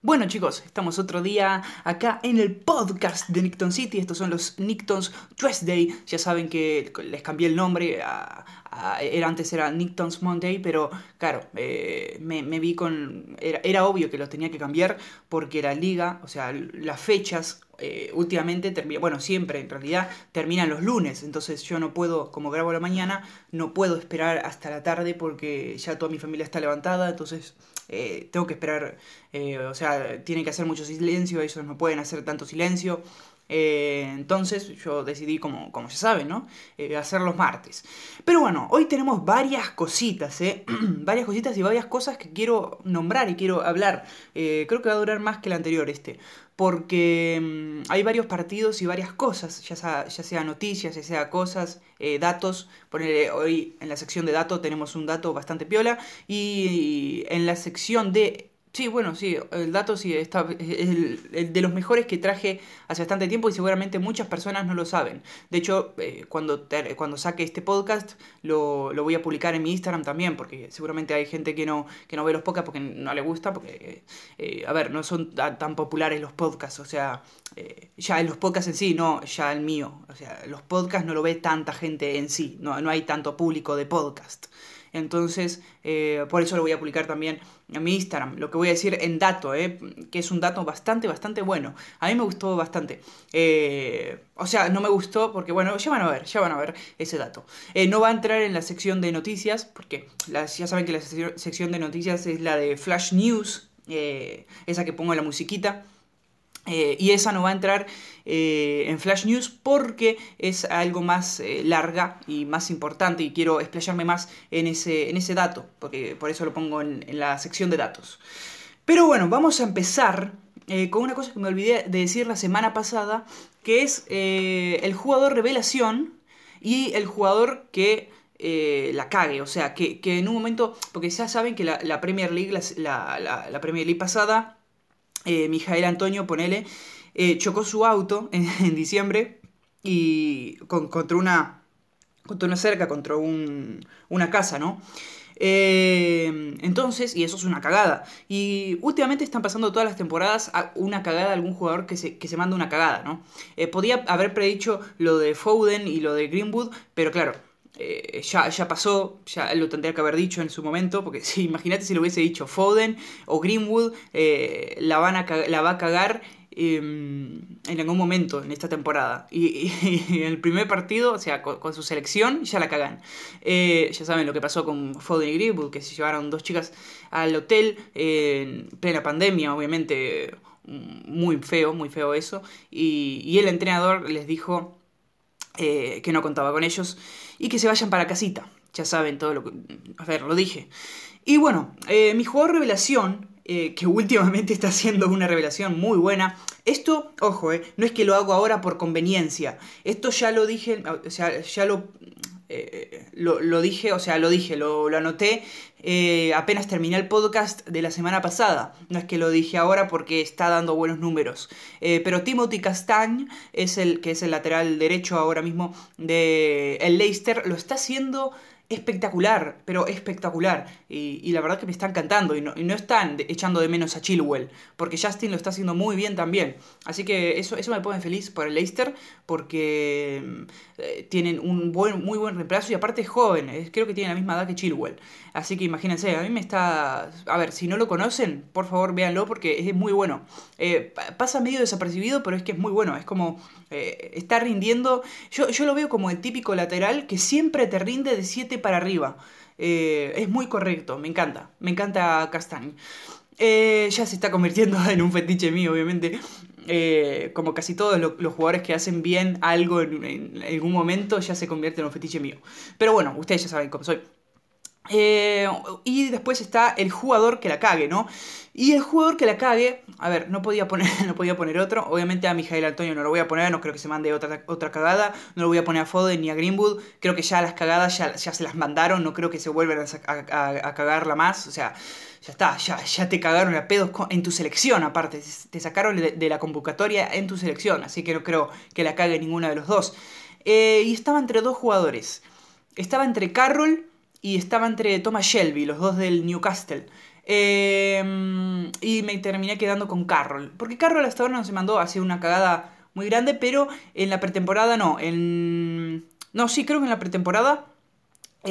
Bueno chicos, estamos otro día acá en el podcast de Nickton City. Estos son los Nickton's Tuesday. Ya saben que les cambié el nombre. era, antes era Nickton's Monday, pero claro, eh, me, vi con... Era, obvio que lo tenía que cambiar porque la liga, o sea, las fechas eh, últimamente, bueno, siempre en realidad terminan los lunes. Entonces yo no puedo, como grabo la mañana, no puedo esperar hasta la tarde porque ya toda mi familia está levantada. Entonces eh, tengo que esperar, eh, o sea, tienen que hacer mucho silencio, ellos no pueden hacer tanto silencio. Eh, entonces yo decidí, como, como se sabe, ¿no? hacer los martes. Pero bueno, hoy tenemos varias cositas, ¿eh? varias cositas y varias cosas que quiero nombrar y quiero hablar. creo que va a durar más que el anterior este porque mm, hay varios partidos y varias cosas, ya sea, ya sea noticias, ya sea cosas, eh, datos. Ponerle, hoy en la sección de datos tenemos un dato bastante piola y en la sección de Sí, bueno, sí, el dato sí está, es el, de los mejores que traje hace bastante tiempo y seguramente muchas personas no lo saben. De hecho, eh, cuando, cuando saque este podcast lo, voy a publicar en mi Instagram también, porque seguramente hay gente que no, que no ve los podcasts porque no le gusta, porque, eh, a ver, no son tan, populares los podcasts, o sea, eh, ya en los podcasts en sí, no, ya el mío, o sea, los podcasts no lo ve tanta gente en sí, no, no hay tanto público de podcast. Entonces, eh, por eso lo voy a publicar también en mi Instagram. Lo que voy a decir en dato, eh, que es un dato bastante, bastante bueno. A mí me gustó bastante. Eh, o sea, no me gustó porque, bueno, ya van a ver, ya van a ver ese dato. no va a entrar en la sección de noticias, porque ya saben que la sección de noticias es la de Flash News, esa que pongo en la musiquita. Eh, y esa no va a entrar eh, en Flash News porque es algo más eh, larga y más importante y quiero explayarme más en ese, en ese dato, porque por eso lo pongo en, la sección de datos. Pero bueno, vamos a empezar con una cosa que me olvidé de decir la semana pasada, que es el jugador revelación y el jugador que la cague, o sea, que, en un momento, porque ya saben que la, Premier League, la Premier League pasada, eh, Mijael Antonio, ponele, eh, chocó su auto en, diciembre y contra, una, contra una cerca, contra una casa, ¿no? Eh, entonces, y eso es una cagada. Y últimamente están pasando todas las temporadas a una cagada algún jugador que se, que se manda una cagada, ¿no? podía haber predicho lo de Foden y lo de Greenwood, pero claro, eh, ya, ya pasó, ya lo tendría que haber dicho en su momento, porque si imagínate si lo hubiese dicho Foden o Greenwood, eh, la, van a, la va a cagar em, en algún momento en esta temporada. Y, en el primer partido, o sea, con, su selección, ya la cagan. Eh, ya saben lo que pasó con Foden y Greenwood, que se llevaron dos chicas al hotel en plena pandemia, obviamente muy feo, muy feo eso. Y, y el entrenador les dijo que no contaba con ellos y que se vayan para casita. Ya saben todo lo que... A ver, lo dije. Y bueno, eh, mi jugador revelación, eh, que últimamente está haciendo una revelación muy buena. Esto, ojo, eh, no es que lo hago ahora por conveniencia. Esto ya lo dije, o sea, ya lo eh, lo, dije, o sea, lo dije, lo, anoté eh, apenas terminé el podcast de la semana pasada. No es que lo dije ahora porque está dando buenos números. Eh, pero Timothy Castagne, es el, que es el lateral derecho ahora mismo de el Leicester, lo está haciendo espectacular, pero espectacular. Y, la verdad que me están cantando y no, no, están echando de menos a Chilwell, porque Justin lo está haciendo muy bien también. Así que eso, eso me pone feliz por el Leicester, porque mm, eh, tienen un buen, muy buen reemplazo y aparte es joven, creo que tiene la misma edad que Chilwell. Así que imagínense, a mí me está... A ver, si no lo conocen, por favor véanlo porque es muy bueno. Eh, pasa medio desapercibido, pero es que es muy bueno. Es como... Eh, está rindiendo... Yo, yo lo veo como el típico lateral que siempre te rinde de 7 para arriba. Eh, es muy correcto, me encanta, me encanta Castagne. Eh, ya se está convirtiendo en un fetiche mío, obviamente. Eh, como casi todos los, jugadores que hacen bien algo en, en, algún momento, ya se convierte en un fetiche mío. Pero bueno, ustedes ya saben cómo soy. Eh, y después está el jugador que la cague, ¿no? Y el jugador que la cague, a ver, no podía poner, no podía poner otro. Obviamente a Mijael Antonio no lo voy a poner, no creo que se mande otra, otra cagada. No lo voy a poner a Foden ni a Greenwood. Creo que ya las cagadas ya, se las mandaron, no creo que se vuelvan a, cagarla más. O sea, ya está, ya, ya te cagaron a pedos en tu selección, aparte. Te sacaron de, la convocatoria en tu selección, así que no creo que la cague ninguno de los dos. Eh, y estaba entre dos jugadores. Estaba entre Carroll y estaba entre Thomas Shelby, los dos del Newcastle. Em, y me terminé quedando con Carroll. Porque Carroll hasta ahora no se mandó hacia una cagada muy grande, pero en la pretemporada no. En... No, sí, creo que en la pretemporada eh,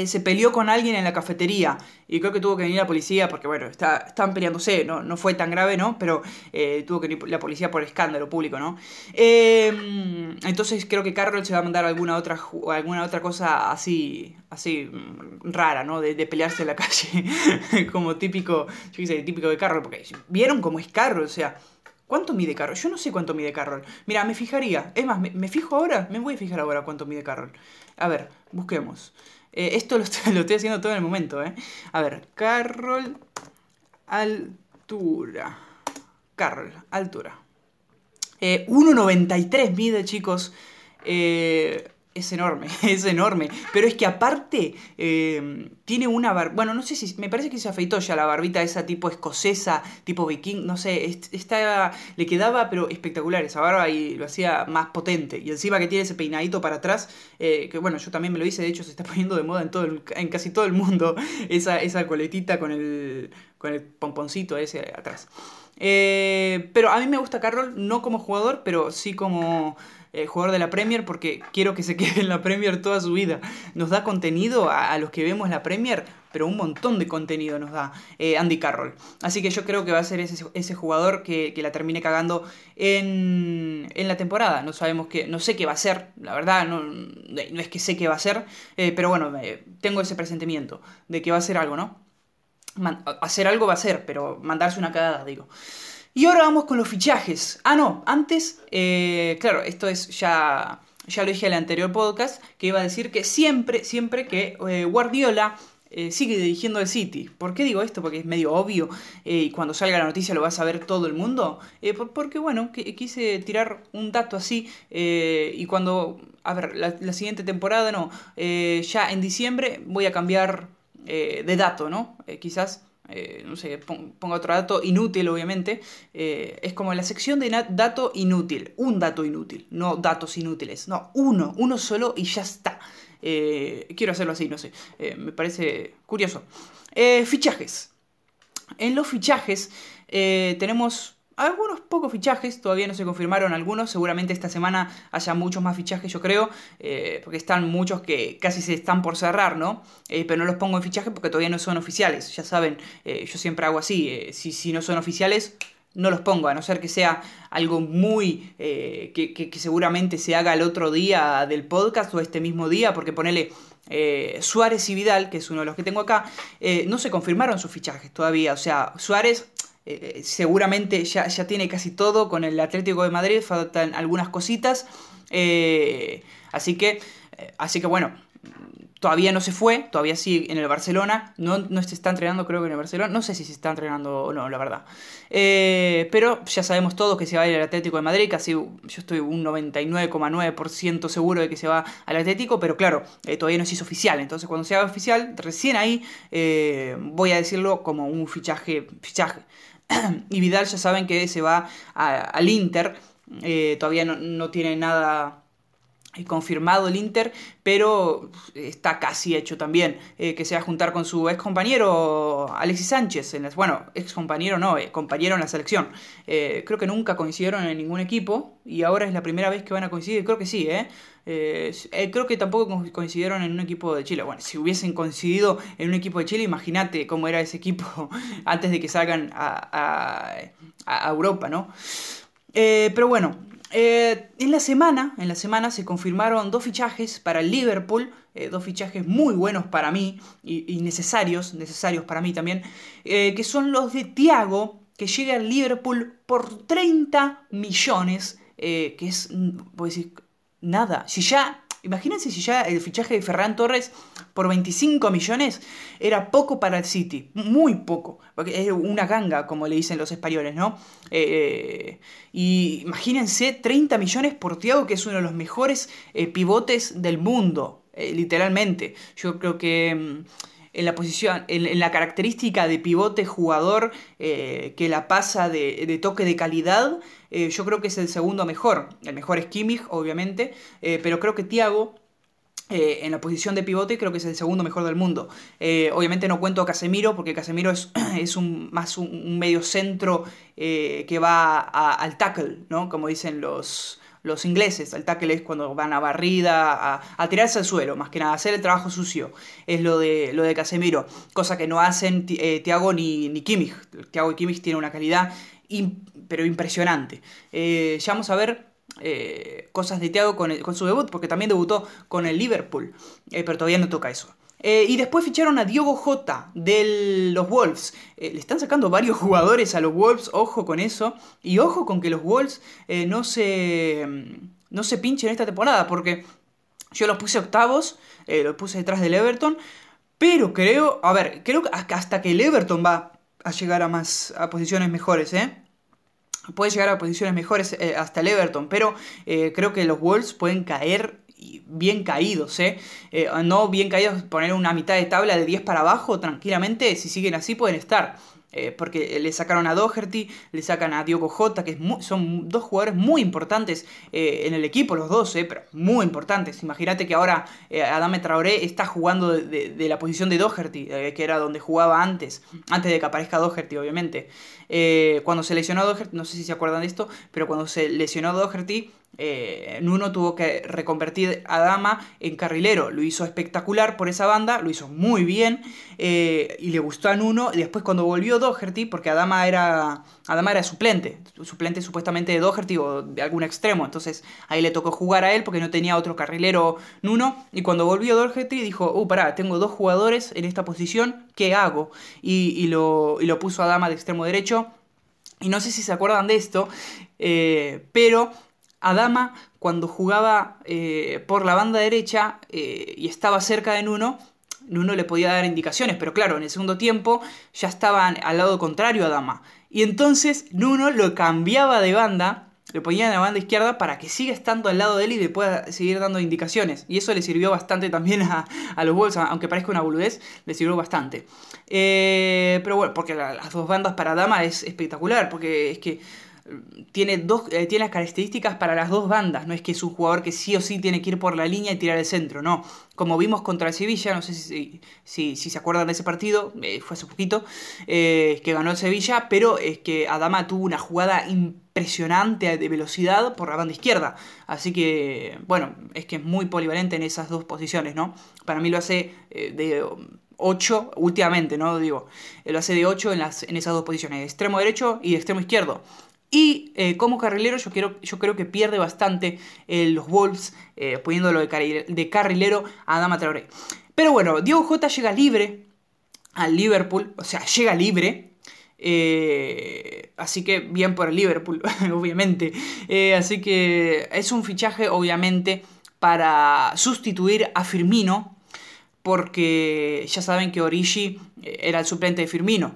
se peleó con alguien en la cafetería y creo que tuvo que venir la policía porque, bueno, está, estaban peleándose, ¿no? no fue tan grave, ¿no? Pero eh, tuvo que venir la policía por escándalo público, ¿no? Em, entonces creo que Carroll se va a mandar alguna otra, alguna otra cosa así, así mm, rara, ¿no? De, pelearse en la calle, como típico, yo qué sé, típico de Carroll, porque vieron cómo es Carroll, o sea... ¿Cuánto mide Carroll? Yo no sé cuánto mide Carroll. Mira, me fijaría. Es más, me, me, fijo ahora. Me voy a fijar ahora cuánto mide Carroll. A ver, busquemos. Eh, esto lo estoy, haciendo todo en el momento, ¿eh? A ver, Carroll, altura. Carroll, altura. 1,93 eh, mide, chicos. Eh, es enorme, es enorme. Pero es que aparte eh, tiene una barba. Bueno, no sé si. Me parece que se afeitó ya la barbita esa tipo escocesa, tipo viking. No sé, esta, le quedaba pero espectacular esa barba y lo hacía más potente. Y encima que tiene ese peinadito para atrás, eh, que bueno, yo también me lo hice, de hecho se está poniendo de moda en, todo en casi todo el mundo esa, esa coletita con el, con el pomponcito ese atrás. Eh, pero a mí me gusta Carroll, no como jugador, pero sí como eh, jugador de la Premier porque quiero que se quede en la Premier toda su vida. Nos da contenido a, los que vemos la Premier, pero un montón de contenido nos da eh, Andy Carroll. Así que yo creo que va a ser ese, jugador que, la termine cagando en, la temporada. No sabemos qué, no sé qué va a ser, la verdad, no, no es que sé qué va a ser, eh, pero bueno, tengo ese presentimiento de que va a ser algo, ¿no? hacer algo va a ser, pero mandarse una cagada, digo. Y ahora vamos con los fichajes. Ah, no, antes, eh, claro, esto es ya, ya lo dije en el anterior podcast, que iba a decir que siempre, siempre que eh, Guardiola eh, sigue dirigiendo el City. ¿Por qué digo esto? Porque es medio obvio y cuando salga la noticia lo va a saber todo el mundo. porque bueno, quise tirar un dato así y cuando, a ver, la, siguiente temporada no, ya en diciembre voy a cambiar de dato, ¿no? quizás eh, no sé, pongo otro dato inútil, obviamente, eh, es como la sección de dato inútil, un dato inútil, no datos inútiles, no, uno, uno solo y ya está. Eh, quiero hacerlo así, no sé, me parece curioso. fichajes. En los fichajes tenemos algunos pocos fichajes, todavía no se confirmaron algunos, seguramente esta semana haya muchos más fichajes yo creo, eh, porque están muchos que casi se están por cerrar, ¿no? Eh, pero no los pongo en fichaje porque todavía no son oficiales, ya saben, eh, yo siempre hago así, si, si no son oficiales no los pongo, a no ser que sea algo muy que, que, seguramente se haga el otro día del podcast o este mismo día, porque ponele Suárez y Vidal, que es uno de los que tengo acá, no se confirmaron sus fichajes todavía, o sea, Suárez eh, seguramente ya, ya, tiene casi todo con el Atlético de Madrid, faltan algunas cositas. Eh, así que, eh, así que bueno, todavía no se fue, todavía sigue en el Barcelona, no, no se está entrenando creo que en el Barcelona, no sé si se está entrenando o no, la verdad. pero ya sabemos todos que se va a ir al Atlético de Madrid, casi yo estoy un 99,9% seguro de que se va al Atlético, pero claro, todavía no se hizo oficial, entonces cuando se haga oficial, recién ahí voy a decirlo como un fichaje, fichaje. y Vidal ya saben que se va al Inter. Eh, todavía no, tiene nada confirmado el Inter, pero está casi hecho también eh, que se va a juntar con su ex compañero Alexis Sánchez. En bueno, ex compañero no, compañero en la selección. creo que nunca coincidieron en ningún equipo y ahora es la primera vez que van a coincidir. Creo que sí, ¿eh? Eh, eh, creo que tampoco coincidieron en un equipo de Chile. Bueno, si hubiesen coincidido en un equipo de Chile, imagínate cómo era ese equipo antes de que salgan a, Europa, ¿no? Eh, pero bueno, en la semana, en la semana se confirmaron dos fichajes para el Liverpool, dos fichajes muy buenos para mí y, necesarios, necesarios para mí también, que son los de Thiago, que llega al Liverpool por 30 millones, que es, voy a decir, nada. Si ya, imagínense si ya el fichaje de Ferran Torres por 25 millones era poco para el City, muy poco, porque es una ganga, como le dicen los españoles, ¿no? Eh, y imagínense 30 millones por Thiago, que es uno de los mejores eh, pivotes del mundo, eh, literalmente. Yo creo que mm, en la posición, en, la característica de pivote jugador que la pasa de, toque de calidad, yo creo que es el segundo mejor. El mejor es Kimmich, obviamente, pero creo que Thiago eh, en la posición de pivote creo que es el segundo mejor del mundo. Eh, obviamente no cuento a Casemiro porque Casemiro es, es un, más un, medio centro eh, que va al tackle, ¿no? Como dicen los, los ingleses. El tackle es cuando van a barrida, a, tirarse al suelo, más que nada, hacer el trabajo sucio. Es lo de, lo de Casemiro, cosa que no hacen Thiago ni, ni Kimmich. Thiago y Kimmich tienen una calidad pero impresionante. ya vamos a ver eh, cosas de Thiago con, su debut, porque también debutó con el Liverpool, eh, pero todavía no toca eso. Eh, y después ficharon a Diogo Jota de los Wolves. le están sacando varios jugadores a los Wolves, ojo con eso. Y ojo con que los Wolves no, se, no se pinchen esta temporada, porque yo los puse octavos, los puse detrás del Everton. Pero creo, a ver, creo que hasta que el Everton va a llegar a más a posiciones mejores, ¿eh? Puede llegar a posiciones mejores eh, hasta el Everton, pero eh, creo que los Wolves pueden caer bien caídos, ¿eh? ¿eh? No bien caídos, poner una mitad de tabla de 10 para abajo, tranquilamente, si siguen así pueden estar. Eh, porque le sacaron a Doherty, le sacan a Diogo Jota, que son dos jugadores muy importantes eh, en el equipo, los dos, eh, pero muy importantes. Imagínate que ahora Adame Traoré está jugando de, la posición de Doherty, que era donde jugaba antes, antes de que aparezca Doherty, obviamente. cuando se lesionó Doherty, no sé si se acuerdan de esto, pero cuando se lesionó Doherty, eh, Nuno tuvo que reconvertir a Dama en carrilero. Lo hizo espectacular por esa banda, lo hizo muy bien eh, y le gustó a Nuno. Y después cuando volvió Doherty, porque Adama era, Adama era suplente, suplente supuestamente de Doherty o de algún extremo. Entonces ahí le tocó jugar a él porque no tenía otro carrilero Nuno. Y cuando volvió Doherty dijo, uh, pará, tengo dos jugadores en esta posición, ¿qué hago? Y, lo, y lo puso a Dama de extremo derecho. Y no sé si se acuerdan de esto, eh, pero Adama, cuando jugaba eh, por la banda derecha eh, y estaba cerca de Nuno, Nuno le podía dar indicaciones, pero claro, en el segundo tiempo ya estaban al lado contrario a Adama. Y entonces Nuno lo cambiaba de banda, le ponía en la banda izquierda para que siga estando al lado de él y le pueda seguir dando indicaciones. Y eso le sirvió bastante también a, los Wolves, aunque parezca una boludez, le sirvió bastante. Eh, pero bueno, porque las dos bandas para Adama es espectacular, porque es que tiene, dos, eh, tiene las características para las dos bandas. No es que es un jugador que sí o sí tiene que ir por la línea y tirar el centro, no. Como vimos contra el Sevilla, no sé si, si, se acuerdan de ese partido, eh, fue hace poquito, eh, que ganó el Sevilla, pero es que Adama tuvo una jugada impresionante de velocidad por la banda izquierda. Así que, bueno, es que es muy polivalente en esas dos posiciones, ¿no? Para mí lo hace de 8 últimamente, ¿no? Digo, lo hace de 8 en, las, en esas dos posiciones, de extremo derecho y extremo izquierdo. Y eh, como carrilero yo, quiero, yo creo que pierde bastante eh, los Wolves eh, poniéndolo de, carrilero a Dama Traoré. Pero bueno, Diego J llega libre al Liverpool, o sea, llega libre. así que bien por el Liverpool, obviamente. así que es un fichaje, obviamente, para sustituir a Firmino, porque ya saben que Origi era el suplente de Firmino.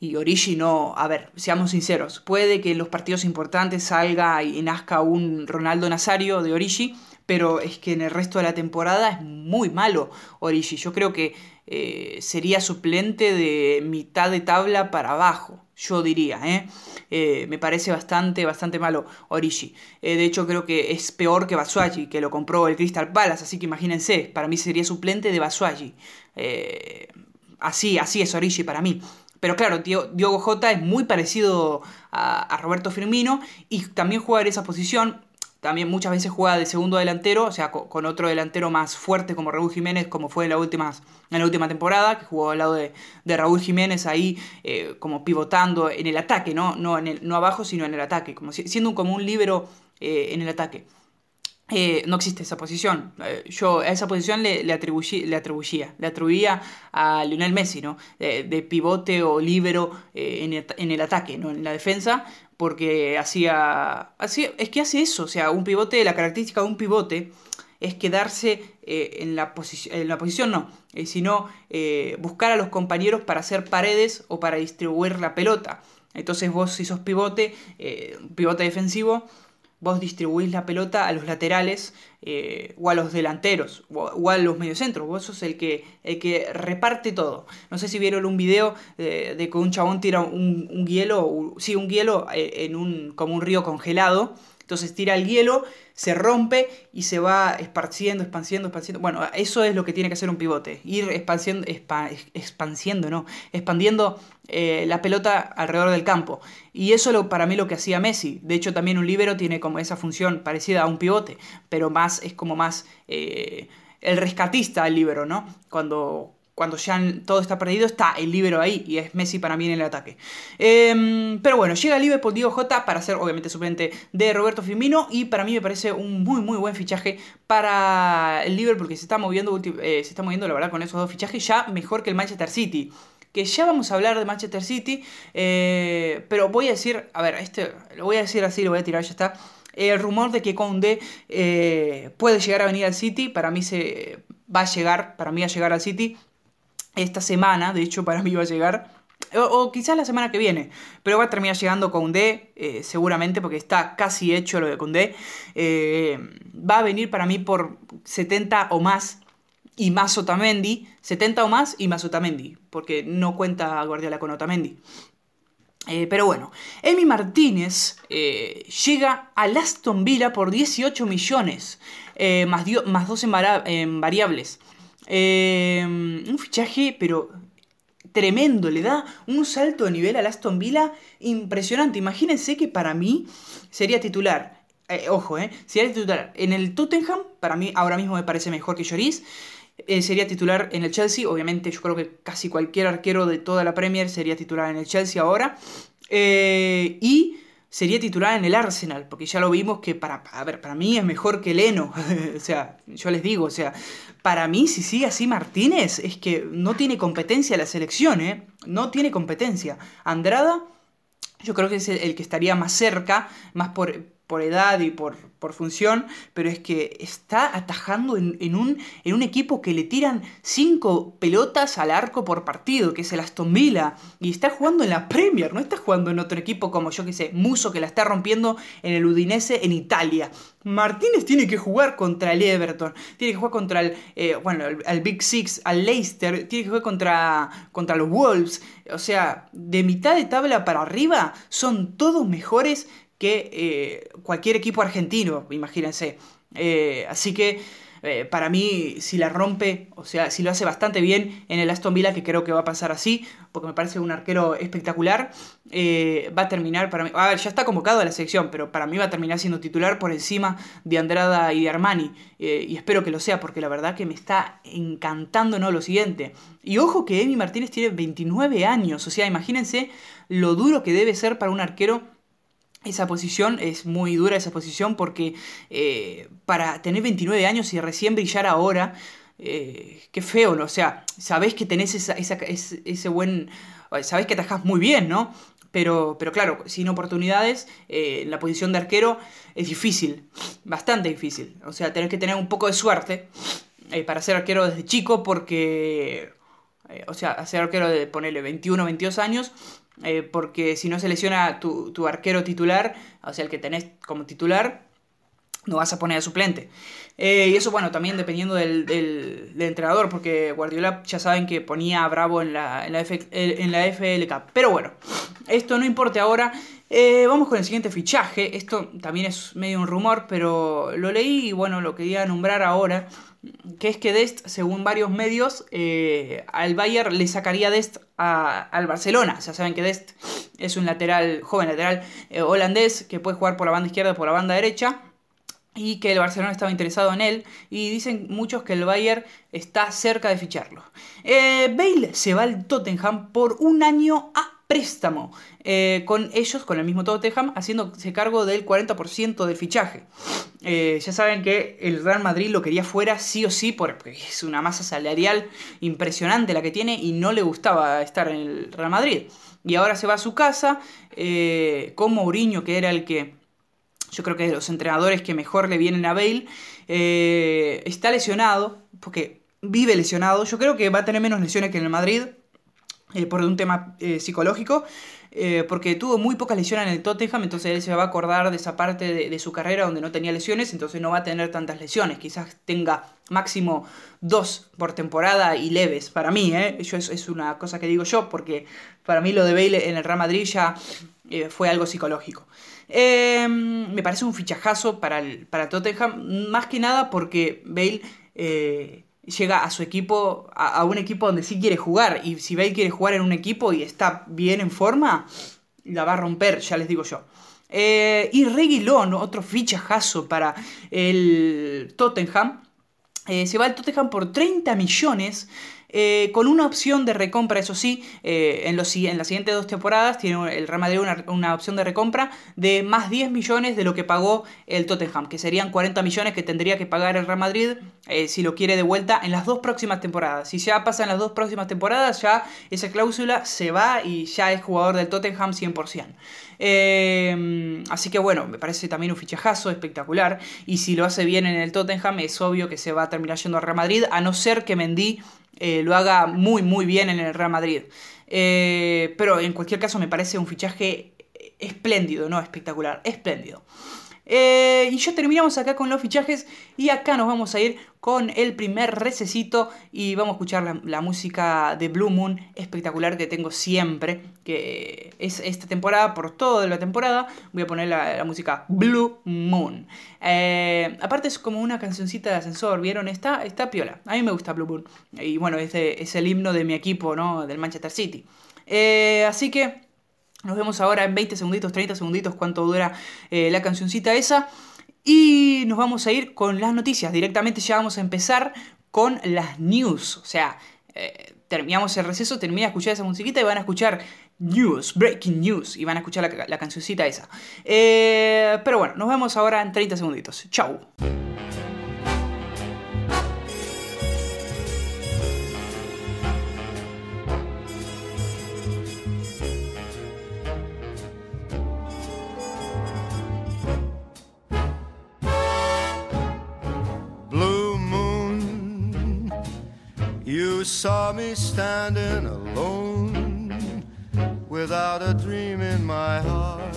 Y Origi no, a ver, seamos sinceros, puede que en los partidos importantes salga y nazca un Ronaldo Nazario de Origi, pero es que en el resto de la temporada es muy malo Origi. Yo creo que eh, sería suplente de mitad de tabla para abajo, yo diría. ¿eh? Eh, me parece bastante, bastante malo Origi. de hecho, creo que es peor que Basuagi, que lo compró el Crystal Palace, así que imagínense, para mí sería suplente de Basuagi. así, así es Origi para mí. Pero claro, Diogo Jota es muy parecido a, Roberto Firmino y también juega en esa posición. También muchas veces juega de segundo delantero, o sea, con, otro delantero más fuerte como Raúl Jiménez, como fue en la última, en la última temporada, que jugó al lado de, Raúl Jiménez ahí eh, como pivotando en el ataque, ¿no? No, en el, no abajo, sino en el ataque, como siendo como un líbero eh, en el ataque. Eh, no existe esa posición. Eh, yo a esa posición le, le, le atribuía, le atribuía a Lionel Messi, ¿no? De, pivote o líbero eh, en, el, ataque, ¿no? En la defensa, porque hacía, hacía, es que hace eso, o sea, un pivote, la característica de un pivote es quedarse en, la en la posición, no, sino buscar a los compañeros para hacer paredes o para distribuir la pelota. Entonces vos si sos pivote, pivote defensivo, vos distribuís la pelota a los laterales eh, o a los delanteros o, a los mediocentros. Vos sos el que, el que reparte todo. No sé si vieron un video de, que un chabón tira un, hielo, sí, un hielo eh, en un, como un río congelado Entonces tira el hielo, se rompe y se va esparciendo, expandiendo, expandiendo. Bueno, eso es lo que tiene que hacer un pivote. Ir expandiendo, expandiendo, ¿no? expandiendo eh, la pelota alrededor del campo. Y eso lo, para mí lo que hacía Messi. De hecho, también un libero tiene como esa función parecida a un pivote, pero más es como más eh, el rescatista del libero, ¿no? Cuando, cuando ya todo está perdido, está el libero ahí y es Messi para mí en el ataque. Em, pero bueno, llega el Liverpool Diego J para ser obviamente suplente de Roberto Firmino y para mí me parece un muy muy buen fichaje para el Liverpool que se está moviendo, eh, se está moviendo la verdad con esos dos fichajes ya mejor que el Manchester City. Que ya vamos a hablar de Manchester City, eh, pero voy a decir, a ver, este lo voy a decir así, lo voy a tirar, ya está. El rumor de que Conde eh, puede llegar a venir al City, para mí se va a llegar, para mí a llegar al City esta semana, de hecho para mí va a llegar, o, quizás la semana que viene, pero va a terminar llegando con D, eh, seguramente, porque está casi hecho lo de Condé. Eh, va a venir para mí por 70 o más y más Otamendi, 70 o más y más Otamendi, porque no cuenta Guardiola con Otamendi. Eh, pero bueno, Emi Martínez llega a Aston Villa por 18 millones, más, más dos en variables. Em, un fichaje, pero tremendo, le da un salto de nivel al Aston Villa impresionante. Imagínense que para mí sería titular. Eh, ojo, eh, sería titular en el Tottenham, para mí ahora mismo me parece mejor que Lloris. Eh, sería titular en el Chelsea, obviamente yo creo que casi cualquier arquero de toda la Premier sería titular en el Chelsea ahora. y sería titular en el Arsenal, porque ya lo vimos que para, a ver, para mí es mejor que Leno, o sea, yo les digo, o sea, para mí si sigue así Martínez es que no tiene competencia la selección, ¿eh? No tiene competencia. Andrada, yo creo que es el que estaría más cerca, más por, por edad y por, por, función, pero es que está atajando en, un, en un equipo que le tiran cinco pelotas al arco por partido, que es el Aston y está jugando en la Premier, no está jugando en otro equipo como yo que sé, Muso, que la está rompiendo en el Udinese en Italia. Martínez tiene que jugar contra el Everton, tiene que jugar contra el, eh, bueno, el, Big Six, al Leicester, tiene que jugar contra, contra los Wolves, o sea, de mitad de tabla para arriba son todos mejores que eh, cualquier equipo argentino, imagínense. Eh, así que eh, para mí, si la rompe, o sea, si lo hace bastante bien en el Aston Villa, que creo que va a pasar así, porque me parece un arquero espectacular, va a terminar para mí. A ver, ya está convocado a la selección, pero para mí va a terminar siendo titular por encima de Andrada y de Armani. y espero que lo sea, porque la verdad que me está encantando ¿no? lo siguiente. Y ojo que Emi Martínez tiene 29 años, o sea, imagínense lo duro que debe ser para un arquero esa posición es muy dura, esa posición, porque eh, para tener 29 años y recién brillar ahora, eh, qué feo, ¿no? O sea, sabés que tenés esa, ese, buen... Sabés que atajás muy bien, ¿no? Pero, pero claro, sin oportunidades, eh, la posición de arquero es difícil, bastante difícil. O sea, tenés que tener un poco de suerte para ser arquero desde chico, porque... o sea, ser arquero de ponerle 21, 22 años, eh, porque si no se lesiona tu, tu, arquero titular, o sea, el que tenés como titular, no vas a poner a suplente. Eh, y eso, bueno, también dependiendo del, del, entrenador, porque Guardiola ya saben que ponía a Bravo en la, en la, en la FL Cup. Pero bueno, esto no importa ahora. Eh, vamos con el siguiente fichaje. Esto también es medio un rumor, pero lo leí y bueno, lo quería nombrar ahora que es que Dest, según varios medios, eh, al Bayern le sacaría Dest al Barcelona. Ya saben que Dest es un lateral, joven lateral eh, holandés que puede jugar por la banda izquierda o por la banda derecha. Y que el Barcelona estaba interesado en él. Y dicen muchos que el Bayern está cerca de ficharlo. Eh, Bale se va al Tottenham por un año a préstamo. Eh, con ellos, con el mismo Tottenham, haciéndose cargo del 40% del fichaje. Eh, ya saben que el Real Madrid lo quería fuera sí o sí, porque es una masa salarial impresionante la que tiene y no le gustaba estar en el Real Madrid. Y ahora se va a su casa eh, con Mourinho, que era el que yo creo que es de los entrenadores que mejor le vienen a Bale. está lesionado, porque vive lesionado. Yo creo que va a tener menos lesiones que en el Madrid por un tema psicológico. Eh, porque tuvo muy pocas lesiones en el Tottenham, entonces él se va a acordar de esa parte de, su carrera donde no tenía lesiones, entonces no va a tener tantas lesiones, quizás tenga máximo dos por temporada y leves, para mí, ¿eh? Eso es, una cosa que digo yo, porque para mí lo de Bale en el Real Madrid ya eh, fue algo psicológico. Em, me parece un fichajazo para el, para Tottenham, más que nada porque Bale llega a su equipo, a, un equipo donde sí quiere jugar. Y si Bale quiere jugar en un equipo y está bien en forma, la va a romper, ya les digo yo. Eh, y Reguilón, otro fichajazo para el Tottenham. Eh, se va al Tottenham por 30 millones. Eh, con una opción de recompra, eso sí, eh, en, los, en las siguientes dos temporadas tiene el Real Madrid una, opción de recompra de más 10 millones de lo que pagó el Tottenham, que serían 40 millones que tendría que pagar el Real Madrid eh, si lo quiere de vuelta en las dos próximas temporadas. Si ya pasan las dos próximas temporadas, ya esa cláusula se va y ya es jugador del Tottenham 100%. Así que bueno, me parece también un fichajazo espectacular. Y si lo hace bien en el Tottenham, es obvio que se va a terminar yendo al Real Madrid, a no ser que Mendy eh, lo haga muy muy bien en el Real Madrid. Eh, pero en cualquier caso me parece un fichaje espléndido, no espectacular, espléndido. Eh, y ya terminamos acá con los fichajes y acá nos vamos a ir con el primer recesito y vamos a escuchar la, música de Blue Moon espectacular que tengo siempre, que es esta temporada, por toda la temporada, voy a poner la, música Blue Moon. Eh, aparte es como una cancioncita de ascensor, ¿vieron? Está, está piola, a mí me gusta Blue Moon. Y bueno, es, el himno de mi equipo, ¿no? Del Manchester City. Eh, así que... Nos vemos ahora en 20 segunditos, 30 segunditos, cuánto dura eh, la cancioncita esa. Y nos vamos a ir con las noticias. Directamente ya vamos a empezar con las news. O sea, eh, terminamos el receso, termina de escuchar esa musiquita y van a escuchar news, breaking news. Y van a escuchar la, cancioncita esa. Eh, pero bueno, nos vemos ahora en 30 segunditos. Chau. Saw me standing alone without a dream in my heart,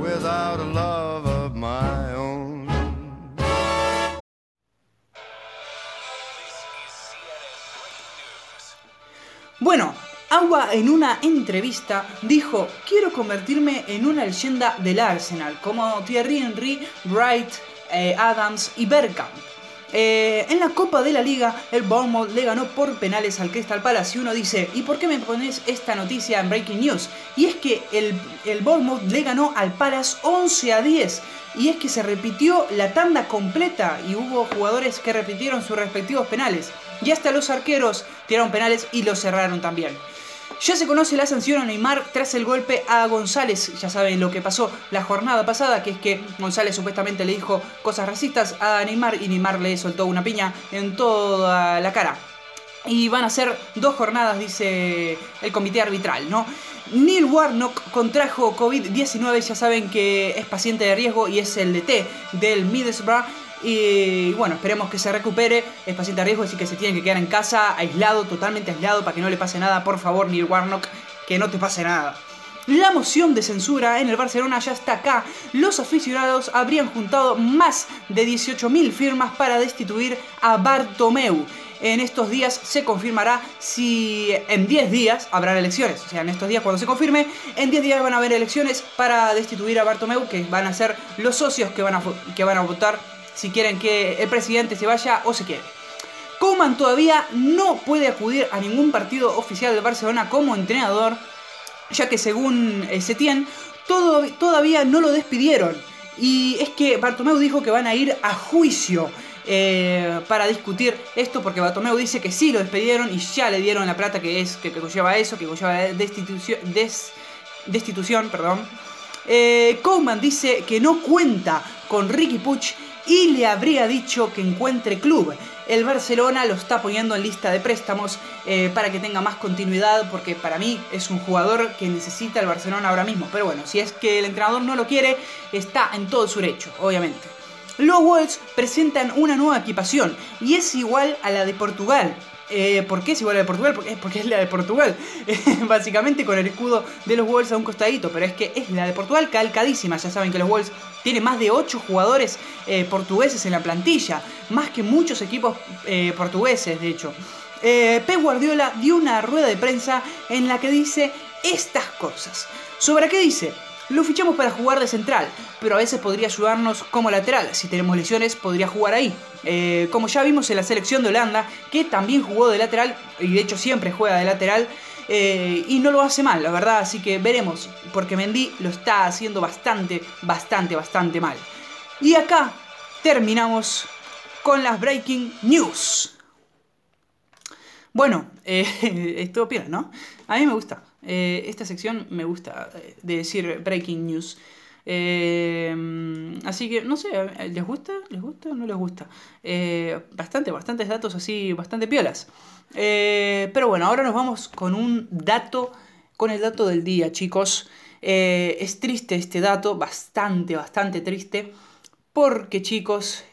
without a love of my own. Bueno, Agua en una entrevista dijo, quiero convertirme en una leyenda del Arsenal, como Thierry Henry, Bright, eh, Adams y Bergkamp. Eh, en la Copa de la Liga, el Bournemouth le ganó por penales al Crystal Palace y uno dice, ¿y por qué me pones esta noticia en Breaking News? Y es que el, el Bournemouth le ganó al Palace 11 a 10 y es que se repitió la tanda completa y hubo jugadores que repitieron sus respectivos penales. Y hasta los arqueros tiraron penales y los cerraron también. Ya se conoce la sanción a Neymar tras el golpe a González. Ya saben lo que pasó la jornada pasada, que es que González supuestamente le dijo cosas racistas a Neymar y Neymar le soltó una piña en toda la cara. Y van a ser dos jornadas, dice el comité arbitral, ¿no? Neil Warnock contrajo COVID-19, ya saben que es paciente de riesgo y es el DT del Middlesbrough y bueno, esperemos que se recupere. Es paciente a riesgo, así que se tiene que quedar en casa, aislado, totalmente aislado, para que no le pase nada. Por favor, Neil Warnock, que no te pase nada. La moción de censura en el Barcelona ya está acá. Los aficionados habrían juntado más de 18.000 firmas para destituir a Bartomeu. En estos días se confirmará si en 10 días habrá elecciones. O sea, en estos días cuando se confirme, en 10 días van a haber elecciones para destituir a Bartomeu, que van a ser los socios que van a, que van a votar si quieren que el presidente se vaya o se quiere. Koeman todavía no puede acudir a ningún partido oficial del Barcelona como entrenador, ya que según eh, Setién, todo, todavía no lo despidieron. Y es que Bartomeu dijo que van a ir a juicio eh, para discutir esto, porque Bartomeu dice que sí lo despidieron y ya le dieron la plata que es que, que conlleva eso, que conlleva destitución, destitución perdón. Eh, dice que no cuenta con Ricky Puch y le habría dicho que encuentre club. El Barcelona lo está poniendo en lista de préstamos eh, para que tenga más continuidad, porque para mí es un jugador que necesita el Barcelona ahora mismo. Pero bueno, si es que el entrenador no lo quiere, está en todo su derecho, obviamente. Los Wolves presentan una nueva equipación y es igual a la de Portugal. Eh, ¿Por qué es igual a la de Portugal? Porque, porque es la de Portugal. Básicamente con el escudo de los Wolves a un costadito. Pero es que es la de Portugal calcadísima. Ya saben que los Wolves tienen más de 8 jugadores eh, portugueses en la plantilla. Más que muchos equipos eh, portugueses, de hecho. Pep Guardiola dio una rueda de prensa en la que dice estas cosas. ¿Sobre qué dice? Lo fichamos para jugar de central, pero a veces podría ayudarnos como lateral. Si tenemos lesiones, podría jugar ahí. Eh, como ya vimos en la selección de Holanda, que también jugó de lateral, y de hecho siempre juega de lateral, eh, y no lo hace mal, la verdad. Así que veremos, porque Mendy lo está haciendo bastante, bastante, bastante mal. Y acá terminamos con las breaking news. Bueno, eh, bien, ¿no? A mí me gusta. Eh, esta sección me gusta eh, de decir breaking news. Eh, así que, no sé, ¿les gusta? ¿Les gusta o no les gusta? bastante, bastantes datos así, bastante piolas. pero bueno, ahora nos vamos con un dato, con el dato del día, chicos. es triste este dato, bastante, bastante triste, porque chicos,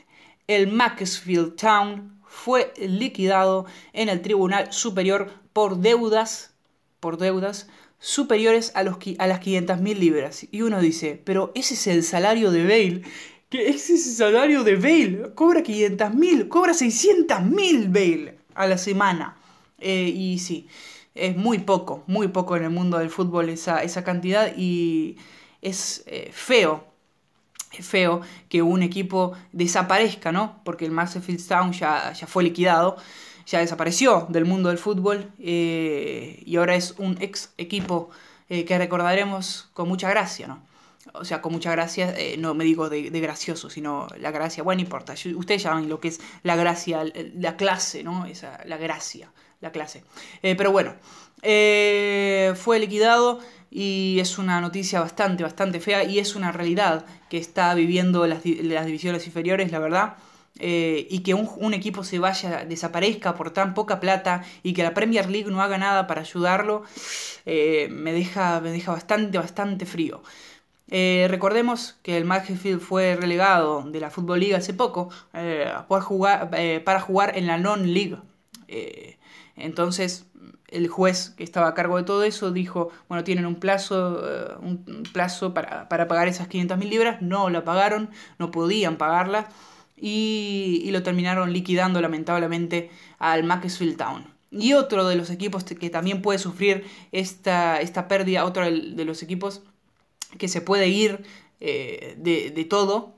el Macclesfield Town fue liquidado en el Tribunal Superior por deudas por deudas superiores a, los, a las 500.000 libras. Y uno dice, pero ese es el salario de Bale. ¿Qué es ese salario de Bale? Cobra 500.000, cobra 600.000 Bale a la semana. Eh, y sí, es muy poco, muy poco en el mundo del fútbol esa, esa cantidad y es eh, feo. Feo que un equipo desaparezca, ¿no? Porque el Macclesfield Town ya, ya fue liquidado ya desapareció del mundo del fútbol eh, y ahora es un ex equipo eh, que recordaremos con mucha gracia, ¿no? O sea, con mucha gracia, eh, no me digo de, gracioso, sino la gracia, bueno, importa, ustedes saben lo que es la gracia, la clase, ¿no? Esa, la gracia, la clase. pero bueno, fue liquidado y es una noticia bastante, bastante fea y es una realidad que está viviendo las, las divisiones inferiores, la verdad. Eh, y que un, equipo se vaya, desaparezca por tan poca plata y que la Premier League no haga nada para ayudarlo, eh, me, deja, me deja bastante, bastante frío. Eh, recordemos que el Macclesfield fue relegado de la Football League hace poco jugar, para jugar en la Non-League. entonces, el juez que estaba a cargo de todo eso dijo, bueno, tienen un plazo, un plazo para, para pagar esas 500.000 libras, no la pagaron, no podían pagarlas y, lo terminaron liquidando lamentablemente al Macclesfield Town. Y otro de los equipos que también puede sufrir esta, esta pérdida, otro de los equipos que se puede ir eh, de, de, todo,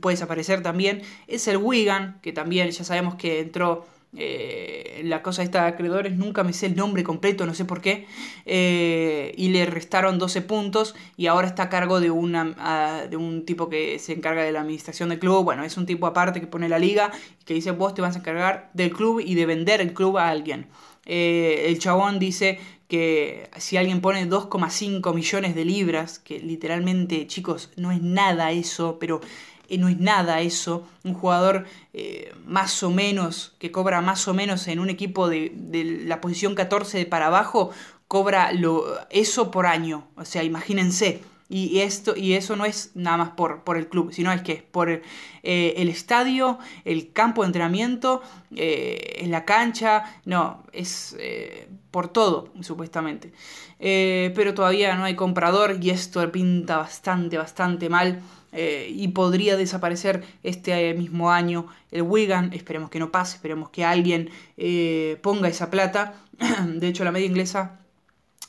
puede desaparecer también, es el Wigan, que también ya sabemos que entró eh, la cosa esta de acreedores, nunca me sé el nombre completo, no sé por qué, eh, y le restaron 12 puntos y ahora está a cargo de, una, de un tipo que se encarga de la administración del club, bueno, es un tipo aparte que pone la liga, que dice vos te vas a encargar del club y de vender el club a alguien. Eh, el chabón dice que si alguien pone 2,5 millones de libras, que literalmente chicos no es nada eso, pero no es nada eso. Un jugador eh, más o menos, que cobra más o menos en un equipo de, la posición 14 para abajo, cobra lo, eso por año. O sea, imagínense. Y, esto, y eso no es nada más por, por el club, sino es que es por eh, el estadio, el campo de entrenamiento, eh, en la cancha, no, es por todo, supuestamente. pero todavía no hay comprador y esto pinta bastante, bastante mal. Eh, y podría desaparecer este mismo año el Wigan. Esperemos que no pase, esperemos que alguien eh, ponga esa plata. De hecho, la media inglesa,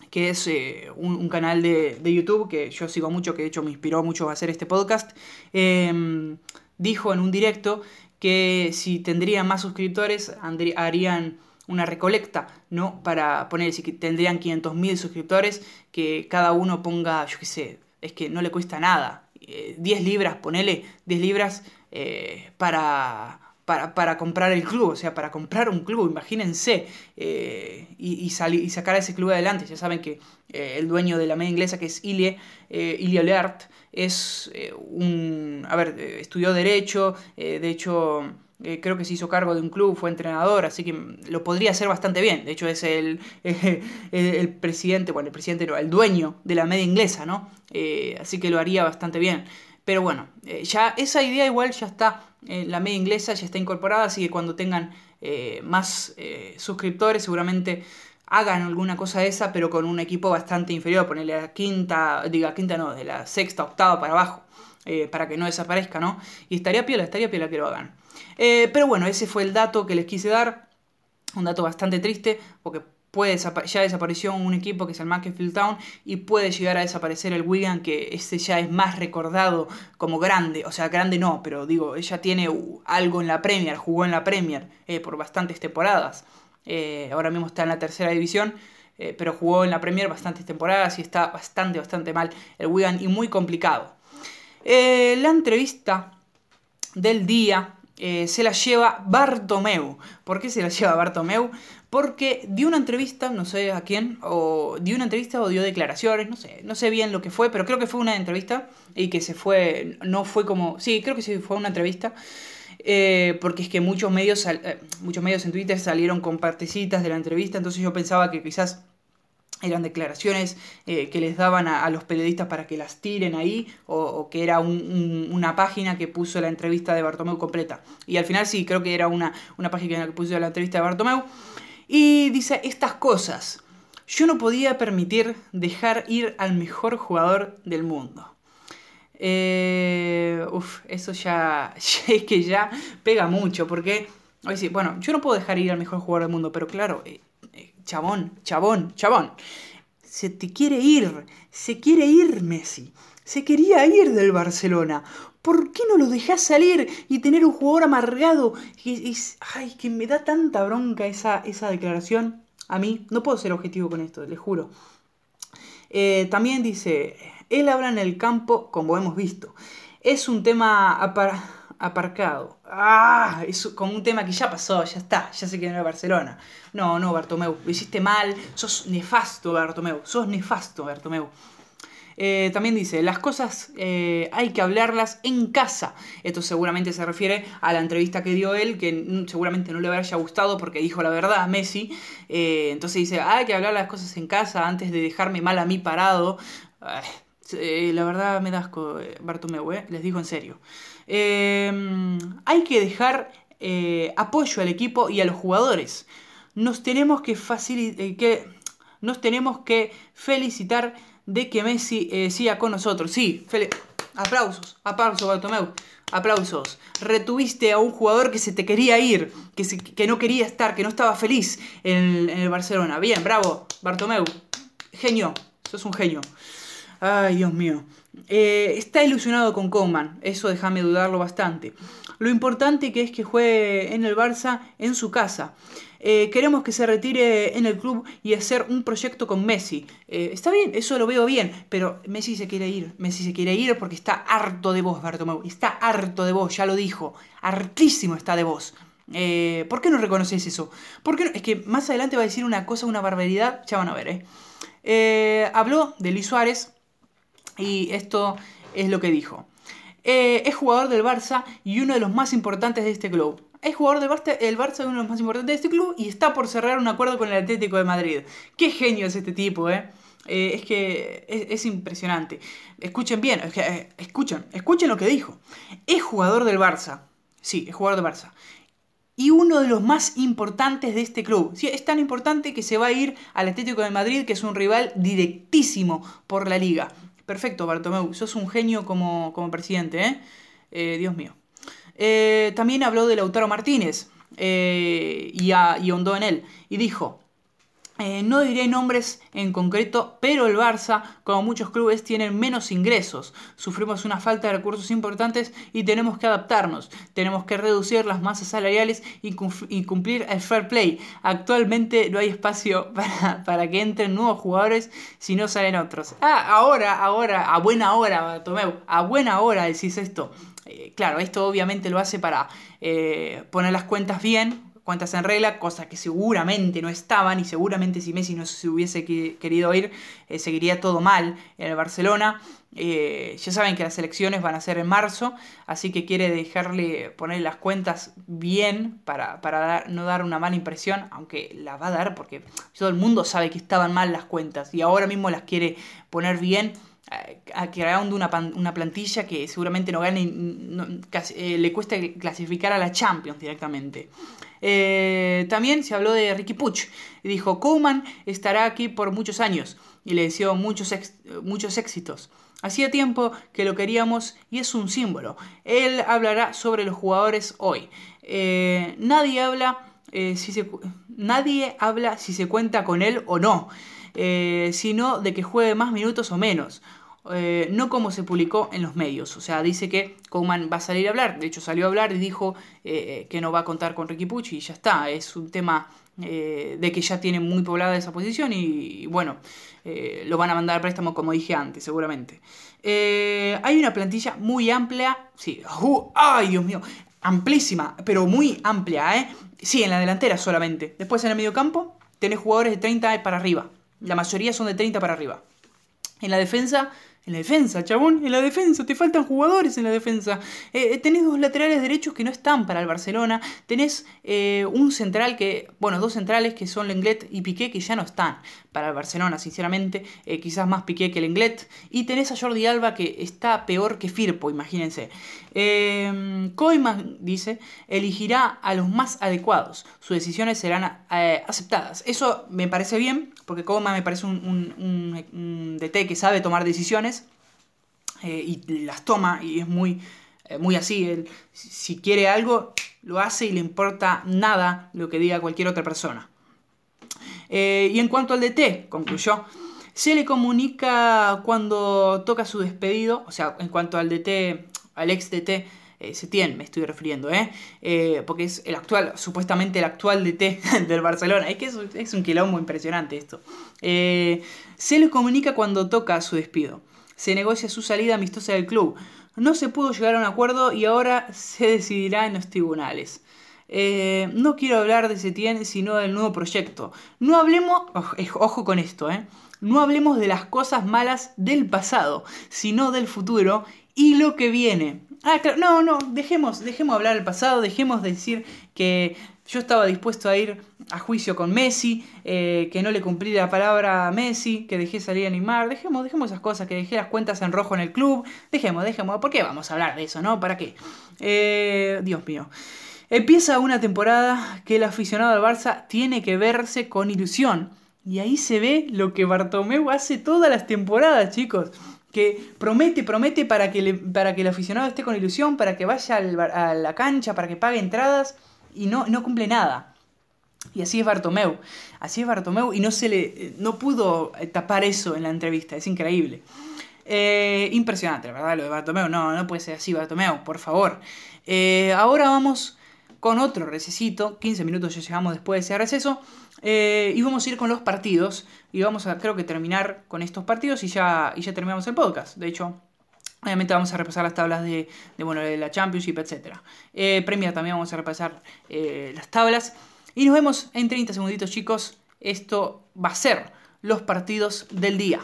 que es eh, un, canal de, YouTube que yo sigo mucho, que de hecho me inspiró mucho a hacer este podcast, em, dijo en un directo que si tendrían más suscriptores, harían una recolecta, ¿no? Para poner, si tendrían 500.000 suscriptores, que cada uno ponga, yo qué sé, es que no le cuesta nada, 10 libras, ponele 10 libras eh, para, para, comprar el club, o sea, para comprar un club, imagínense, eh, y, y, y, sacar a ese club adelante. Ya saben que eh, el dueño de la media inglesa, que es Ilie, Ilie Leart, es un, a ver, estudió Derecho, de hecho eh, creo que se hizo cargo de un club, fue entrenador, así que lo podría hacer bastante bien. De hecho, es el, el, presidente, bueno, el presidente no, el dueño de la media inglesa, ¿no? Eh, así que lo haría bastante bien. Pero bueno, eh, ya esa idea igual ya está, la media inglesa ya está incorporada, así que cuando tengan más suscriptores, seguramente hagan alguna cosa de esa, pero con un equipo bastante inferior, ponerle a la quinta, diga quinta no, de la sexta, octava para abajo, para que no desaparezca, ¿no? Y estaría piola, estaría piola que lo hagan. Pero bueno, ese fue el dato que les quise dar, un dato bastante triste, porque puede ya desapareció un equipo que es el Macclesfield Town y puede llegar a desaparecer el Wigan que este ya es más recordado como grande, o sea, grande no, pero digo, ella tiene algo en la Premier, jugó en la Premier eh, por bastantes temporadas, eh, ahora mismo está en la tercera división, eh, pero jugó en la Premier bastantes temporadas y está bastante, bastante mal el Wigan y muy complicado. la entrevista del día se la lleva Bartomeu. ¿Por qué se la lleva Bartomeu? porque dio una entrevista, no sé a quién, o dio una entrevista o dio declaraciones, no sé, no sé bien lo que fue, pero creo que fue una entrevista y que se fue, no fue como, sí, creo que sí fue una entrevista, eh, porque es que muchos medios, eh, muchos medios en Twitter salieron con partecitas de la entrevista, entonces yo pensaba que quizás eran declaraciones eh, que les daban a, los periodistas para que las tiren ahí, o, que era una página que puso la entrevista de Bartomeu completa. Y al final sí, creo que era una, una página que puso la entrevista de Bartomeu. Y dice estas cosas. Yo no podía permitir dejar ir al mejor jugador del mundo. Eh, uf, eso ya, es que ya pega mucho, porque, bueno, yo no puedo dejar ir al mejor jugador del mundo, pero claro, eh, chabón, chabón, chabón, se te quiere ir, se quiere ir Messi, se quería ir del Barcelona. ¿Por qué no lo dejás salir y tener un jugador amargado? Y, ay, que me da tanta bronca esa, esa declaración. A mí, no puedo ser objetivo con esto, les juro. Eh, también dice, él habla en el campo como hemos visto. Es un tema aparcado. Ah, es como un tema que ya pasó, ya está, ya se quedó en Barcelona. No, no, Bartomeu, lo hiciste mal, sos nefasto, Bartomeu, sos nefasto, Bartomeu. Eh, también dice, las cosas eh, hay que hablarlas en casa. Esto seguramente se refiere a la entrevista que dio él, que seguramente no le haya gustado porque dijo la verdad a Messi. Eh, entonces dice, hay que hablar las cosas en casa antes de dejarme mal a mí parado. la verdad me da asco, Bartomeu, les digo en serio. Hay que dejar apoyo al equipo y a los jugadores. Nos tenemos que, que, nos tenemos que felicitar de que Messi eh, siga con nosotros. Sí, aplausos, aplausos Bartomeu, aplausos. Retuviste a un jugador que se te quería ir, que, que no quería estar, que no estaba feliz en, el Barcelona. Bien, bravo, Bartomeu. Genio, sos un genio. Ay, Dios mío. Eh, está ilusionado con Coman, eso déjame dudarlo bastante. Lo importante que es que juegue en el Barça en su casa. Eh, queremos que se retire en el club y hacer un proyecto con Messi. Eh, está bien, eso lo veo bien, pero Messi se quiere ir. Messi se quiere ir porque está harto de vos, Bartomeu. Está harto de vos, ya lo dijo. Hartísimo está de vos. Eh, ¿Por qué no reconoces eso? Porque es que más adelante va a decir una cosa, una barbaridad, ya van a ver. habló de Luis Suárez y esto es lo que dijo. es jugador del Barça y uno de los más importantes de este club es jugador del Barça, el Barça es uno de los más importantes de este club y está por cerrar un acuerdo con el Atlético de Madrid. Qué genio es este tipo, ¿eh? eh es que es, impresionante. Escuchen bien, eh, escuchen, escuchen lo que dijo. Es jugador del Barça. Sí, es jugador del Barça. Y uno de los más importantes de este club. Sí, es tan importante que se va a ir al Atlético de Madrid, que es un rival directísimo por la liga. Perfecto, Bartomeu. Sos un genio como, como presidente, ¿eh? eh Dios mío. Eh, también habló de Lautaro Martínez eh, y, y, ahondó en él. Y dijo, eh, no diré nombres en concreto, pero el Barça, como muchos clubes, tienen menos ingresos. Sufrimos una falta de recursos importantes y tenemos que adaptarnos. Tenemos que reducir las masas salariales y, cumplir el fair play. Actualmente no hay espacio para, que entren nuevos jugadores si no salen otros. Ah, ahora, ahora, a buena hora, Tomeu, a buena hora decís esto. Eh, claro, esto obviamente lo hace para eh, poner las cuentas bien, cuentas en regla, cosas que seguramente no estaban y seguramente si Messi no se hubiese querido ir, eh, seguiría todo mal en el Barcelona. ya saben que las elecciones van a ser en marzo, así que quiere dejarle poner las cuentas bien para, no dar una mala impresión, aunque la va a dar porque todo el mundo sabe que estaban mal las cuentas y ahora mismo las quiere poner bien creando una, una, plantilla que seguramente no gane, eh, le cuesta clasificar a la Champions directamente. Eh, también se habló de Ricky Puch. Dijo, Koeman estará aquí por muchos años y le deseó muchos, muchos éxitos. Hacía tiempo que lo queríamos y es un símbolo. Él hablará sobre los jugadores hoy. Eh, nadie habla si se, nadie habla si se cuenta con él o no. sino de que juegue más minutos o menos. Eh, no como se publicó en los medios. O sea, dice que Coleman va a salir a hablar. De hecho, salió a hablar y dijo eh, que no va a contar con Ricky Pucci y ya está. Es un tema eh, de que ya tiene muy poblada esa posición y, bueno, lo van a mandar al préstamo como dije antes, seguramente. hay una plantilla muy amplia. Sí, ¡ay, Dios mío! Amplísima, pero muy amplia, ¿eh? Sí, en la delantera solamente. Después en el medio campo tenés jugadores de 30 para arriba. La mayoría son de 30 para arriba. En la defensa en la defensa, chabón, en la defensa, te faltan jugadores en la defensa. Eh, eh, tenés dos laterales derechos que no están para el Barcelona. Tenés eh, un central que, bueno, dos centrales que son Lenglet y Piqué que ya no están para el Barcelona, sinceramente. quizás más Piqué que Lenglet. Y tenés a Jordi Alba que está peor que Firpo, imagínense. Eh, dice, elegirá a los más adecuados. Sus decisiones serán aceptadas. Eso me parece bien, porque Koeman me parece un, un DT que sabe tomar decisiones eh, y las toma y es muy, eh, muy así. Él, si quiere algo, lo hace y le importa nada lo que diga cualquier otra persona. Eh, y en cuanto al DT, concluyó, se le comunica cuando toca su despedido, o sea, en cuanto al DT, al ex DT, Setien me estoy refiriendo, ¿eh? porque es el actual, supuestamente el actual DT del Barcelona. Es que es, es un quilombo impresionante esto. se le comunica cuando toca su despido se negocia su salida amistosa del club. No se pudo llegar a un acuerdo y ahora se decidirá en los tribunales. Eh, no quiero hablar de Setien, sino del nuevo proyecto. No hablemos, ojo con esto, eh, no hablemos de las cosas malas del pasado, sino del futuro y lo que viene. Ah, claro, no, no, dejemos, dejemos hablar del pasado, dejemos de decir que yo estaba dispuesto a ir a juicio con Messi, eh, que no le cumplí la palabra a Messi, que dejé salir a Neymar. Dejemos, dejemos esas cosas, que dejé las cuentas en rojo en el club. Dejemos, dejemos. ¿Por qué vamos a hablar de eso, no? ¿Para qué? Eh, Dios mío. Empieza una temporada que el aficionado al Barça tiene que verse con ilusión. Y ahí se ve lo que Bartomeu hace todas las temporadas, chicos. Que promete, promete para que, para que el aficionado esté con ilusión, para que vaya a la cancha, para que pague entradas y no, no cumple nada. Y así es Bartomeu. Así es Bartomeu y no, se le, no pudo tapar eso en la entrevista. Es increíble. Eh, impresionante, verdad, lo de Bartomeu. No, no puede ser así, Bartomeu, por favor. Eh, ahora vamos con otro recesito. 15 minutos ya llegamos después de ese receso. Eh, y vamos a ir con los partidos. Y vamos a, creo que, terminar con estos partidos y ya, y ya terminamos el podcast. De hecho, Obviamente vamos a repasar las tablas de, bueno, de la Championship, etc. Eh, también vamos a repasar eh, las tablas. Y nos vemos en 30 segunditos, chicos. Esto va a ser los partidos del día.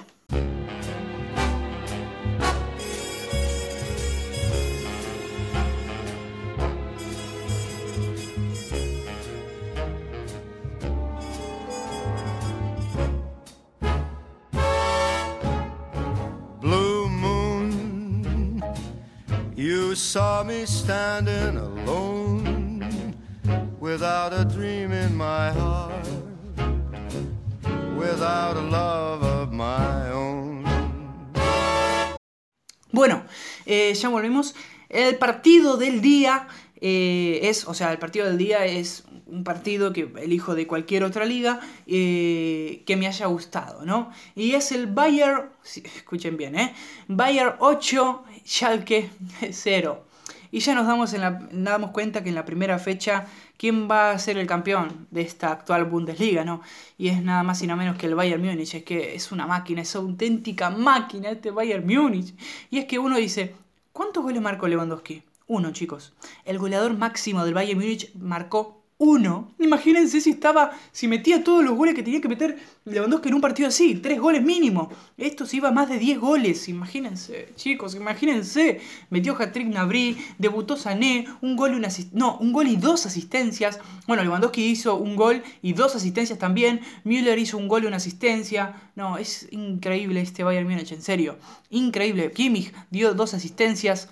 Bueno, ya volvemos. El partido del día eh, es, o sea, el partido del día es un partido que elijo de cualquier otra liga eh, que me haya gustado, ¿no? Y es el Bayern, escuchen bien, ¿eh? Bayern 8, Schalke 0. Y ya nos damos, en la, damos cuenta que en la primera fecha, ¿quién va a ser el campeón de esta actual Bundesliga, no? Y es nada más y nada menos que el Bayern Múnich. Es que es una máquina, es auténtica máquina este Bayern Múnich. Y es que uno dice, ¿cuántos goles marcó Lewandowski? Uno, chicos. El goleador máximo del Bayern Múnich marcó 1. Imagínense si estaba, si metía todos los goles que tenía que meter Lewandowski en un partido así, 3 goles mínimo. Esto se iba a más de 10 goles, imagínense, chicos, imagínense. Metió hat-trick Nabri, debutó Sané, un gol y una no, un gol y dos asistencias. Bueno, Lewandowski hizo un gol y dos asistencias también. Müller hizo un gol y una asistencia. No, es increíble este Bayern Múnich, en serio. Increíble. Kimmich dio dos asistencias.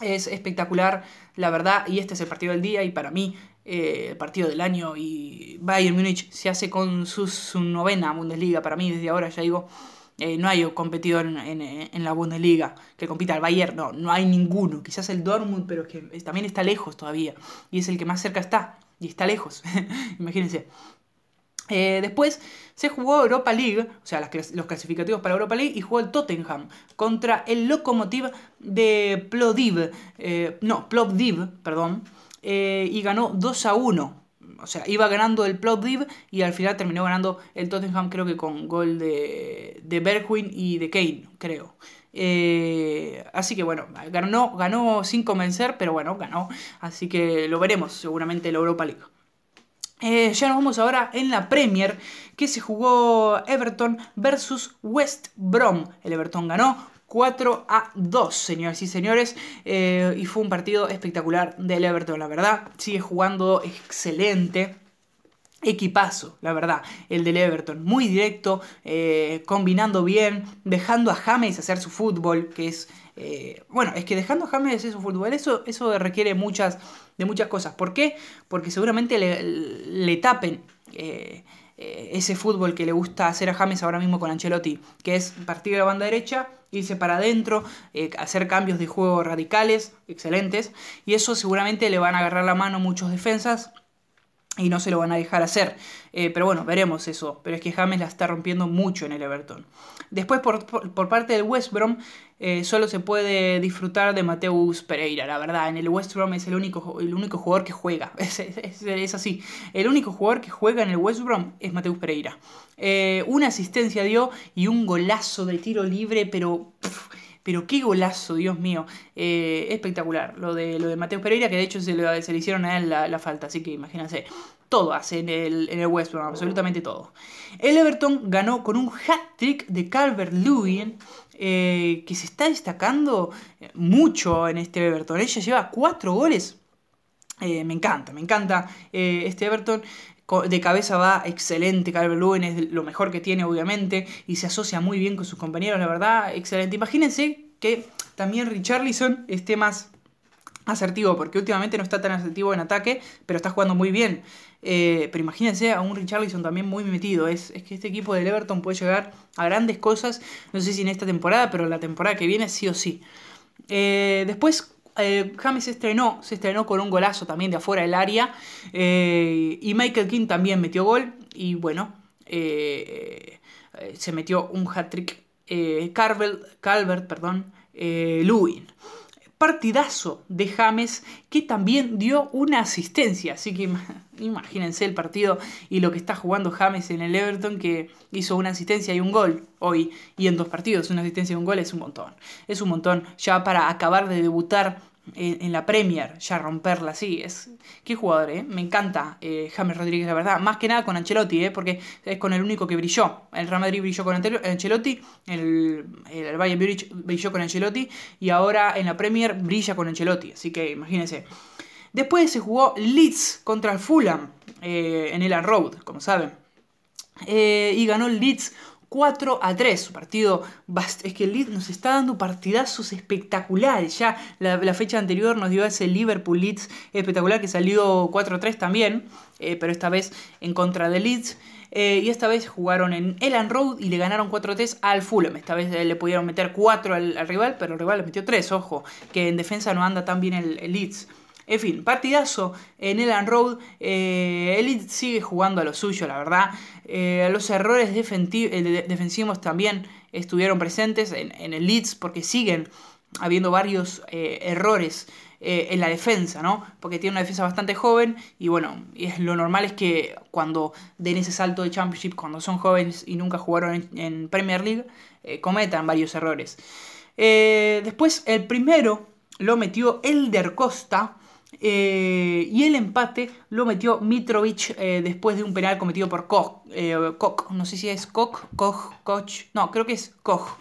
Es espectacular, la verdad, y este es el partido del día y para mí eh, el partido del año y Bayern Múnich se hace con su, novena Bundesliga. Para mí, desde ahora ya digo, eh, no hay competidor en, la Bundesliga que compita al Bayern, no, no hay ninguno. Quizás el Dortmund, pero que también está lejos todavía. Y es el que más cerca está, y está lejos, imagínense. Eh, después se jugó Europa League, o sea, los clasificativos para Europa League, y jugó el Tottenham contra el Lokomotiv de Plodiv, no, Plovdiv, perdón, eh, y ganó 2 a 1. O sea, iba ganando el Plovdiv y al final terminó ganando el Tottenham, creo que con gol de, de Bergwijn y de Kane, creo. Eh, así que bueno, ganó, ganó sin convencer, pero bueno, ganó. Así que lo veremos seguramente en la Europa League. Eh, ya nos vamos ahora en la Premier, que se jugó Everton versus West Brom. El Everton ganó 4 a 2, señores y señores. Eh, y fue un partido espectacular del Everton, la verdad. Sigue jugando excelente. Equipazo, la verdad, el del Everton, muy directo, eh, combinando bien, dejando a James hacer su fútbol, que es, eh, bueno, es que dejando a James hacer su fútbol, eso, eso requiere muchas, de muchas cosas. ¿Por qué? Porque seguramente le, le tapen ese fútbol que le gusta hacer a James ahora mismo con Ancelotti, que es partir de la banda derecha, irse para adentro, eh, hacer cambios de juego radicales, excelentes, y eso seguramente le van a agarrar la mano muchos defensas y no se lo van a dejar hacer. Eh, pero bueno, veremos eso. Pero es que James la está rompiendo mucho en el Everton. Después, por, parte del West Brom, eh, solo se puede disfrutar de Mateus Pereira. La verdad, en el West Brom es el único, el único jugador que juega. Es, así. El único jugador que juega en el West Brom es Mateus Pereira. Eh, una asistencia dio y un golazo de tiro libre, pero... pero qué golazo, Dios mío. espectacular. Lo de, lo de Mateo Pereira, que de hecho se le, se le hicieron a él la, la, falta. Así que imagínense todo hace en el, en el West Brom, absolutamente todo. El Everton ganó con un hat-trick de Calvert-Lewin, eh, que se está destacando mucho en este Everton. Ella lleva cuatro goles. Eh, me encanta, me encanta eh, este Everton. De cabeza va excelente, Calvert-Lewin es lo mejor que tiene, obviamente, y se asocia muy bien con sus compañeros, la verdad, excelente. Imagínense que también Richarlison esté más asertivo, porque últimamente no está tan asertivo en ataque, pero está jugando muy bien. Eh, pero imagínense a un Richarlison también muy metido. Es, que este equipo del Everton puede llegar a grandes cosas. No sé si en esta temporada, pero la temporada que viene sí o sí. Eh, después eh, James se estrenó, se estrenó con un golazo también de afuera del área. y Michael King también metió gol. Y bueno, se metió un hat-trick. Calvert, perdón, Lewin partidazo de James que también dio una asistencia. Así que imagínense el partido y lo que está jugando James en el Everton que hizo una asistencia y un gol hoy y en dos partidos. Una asistencia y un gol es un montón. Es un montón ya para acabar de debutar en, la Premier, ya romperla así. Es, qué jugador, ¿eh? Me encanta eh, James Rodríguez, la verdad. Más que nada con Ancelotti, ¿eh? Porque es con el único que brilló. El Real Madrid brilló con Ancelotti, el, el Bayern brilló con Ancelotti y ahora en la Premier brilla con Ancelotti. Así que imagínense. Después se jugó Leeds contra el Fulham eh, en el Road, como saben. Y ganó el Leeds 4 a 3. Un partido. Es que el Leeds nos está dando partidazos espectaculares. Ya la, fecha anterior nos dio ese Liverpool Leeds espectacular que salió 4 a 3 también. Eh, pero esta vez en contra de Leeds. Eh, y esta vez jugaron en Elan Road y le ganaron 4 a 3 al Fulham. Esta vez le pudieron meter 4 al, rival, pero el rival le metió 3. Ojo, que en defensa no anda tan bien el Leeds. En fin, partidazo en Elan Road. Eh, Elite sigue jugando a lo suyo, la verdad. Eh, los errores eh, defensivos también estuvieron presentes en, el Leeds porque siguen habiendo varios errores en la defensa, ¿no? Porque tiene una defensa bastante joven y bueno, lo normal es que cuando den ese salto de Championship, cuando son jóvenes y nunca jugaron en, Premier League, cometan varios errores. después, el primero lo metió Elder Costa y el empate lo metió Mitrovic después de un penal cometido por Koch, Koch. No sé si es Koch, Koch, Koch. No, creo que es Koch.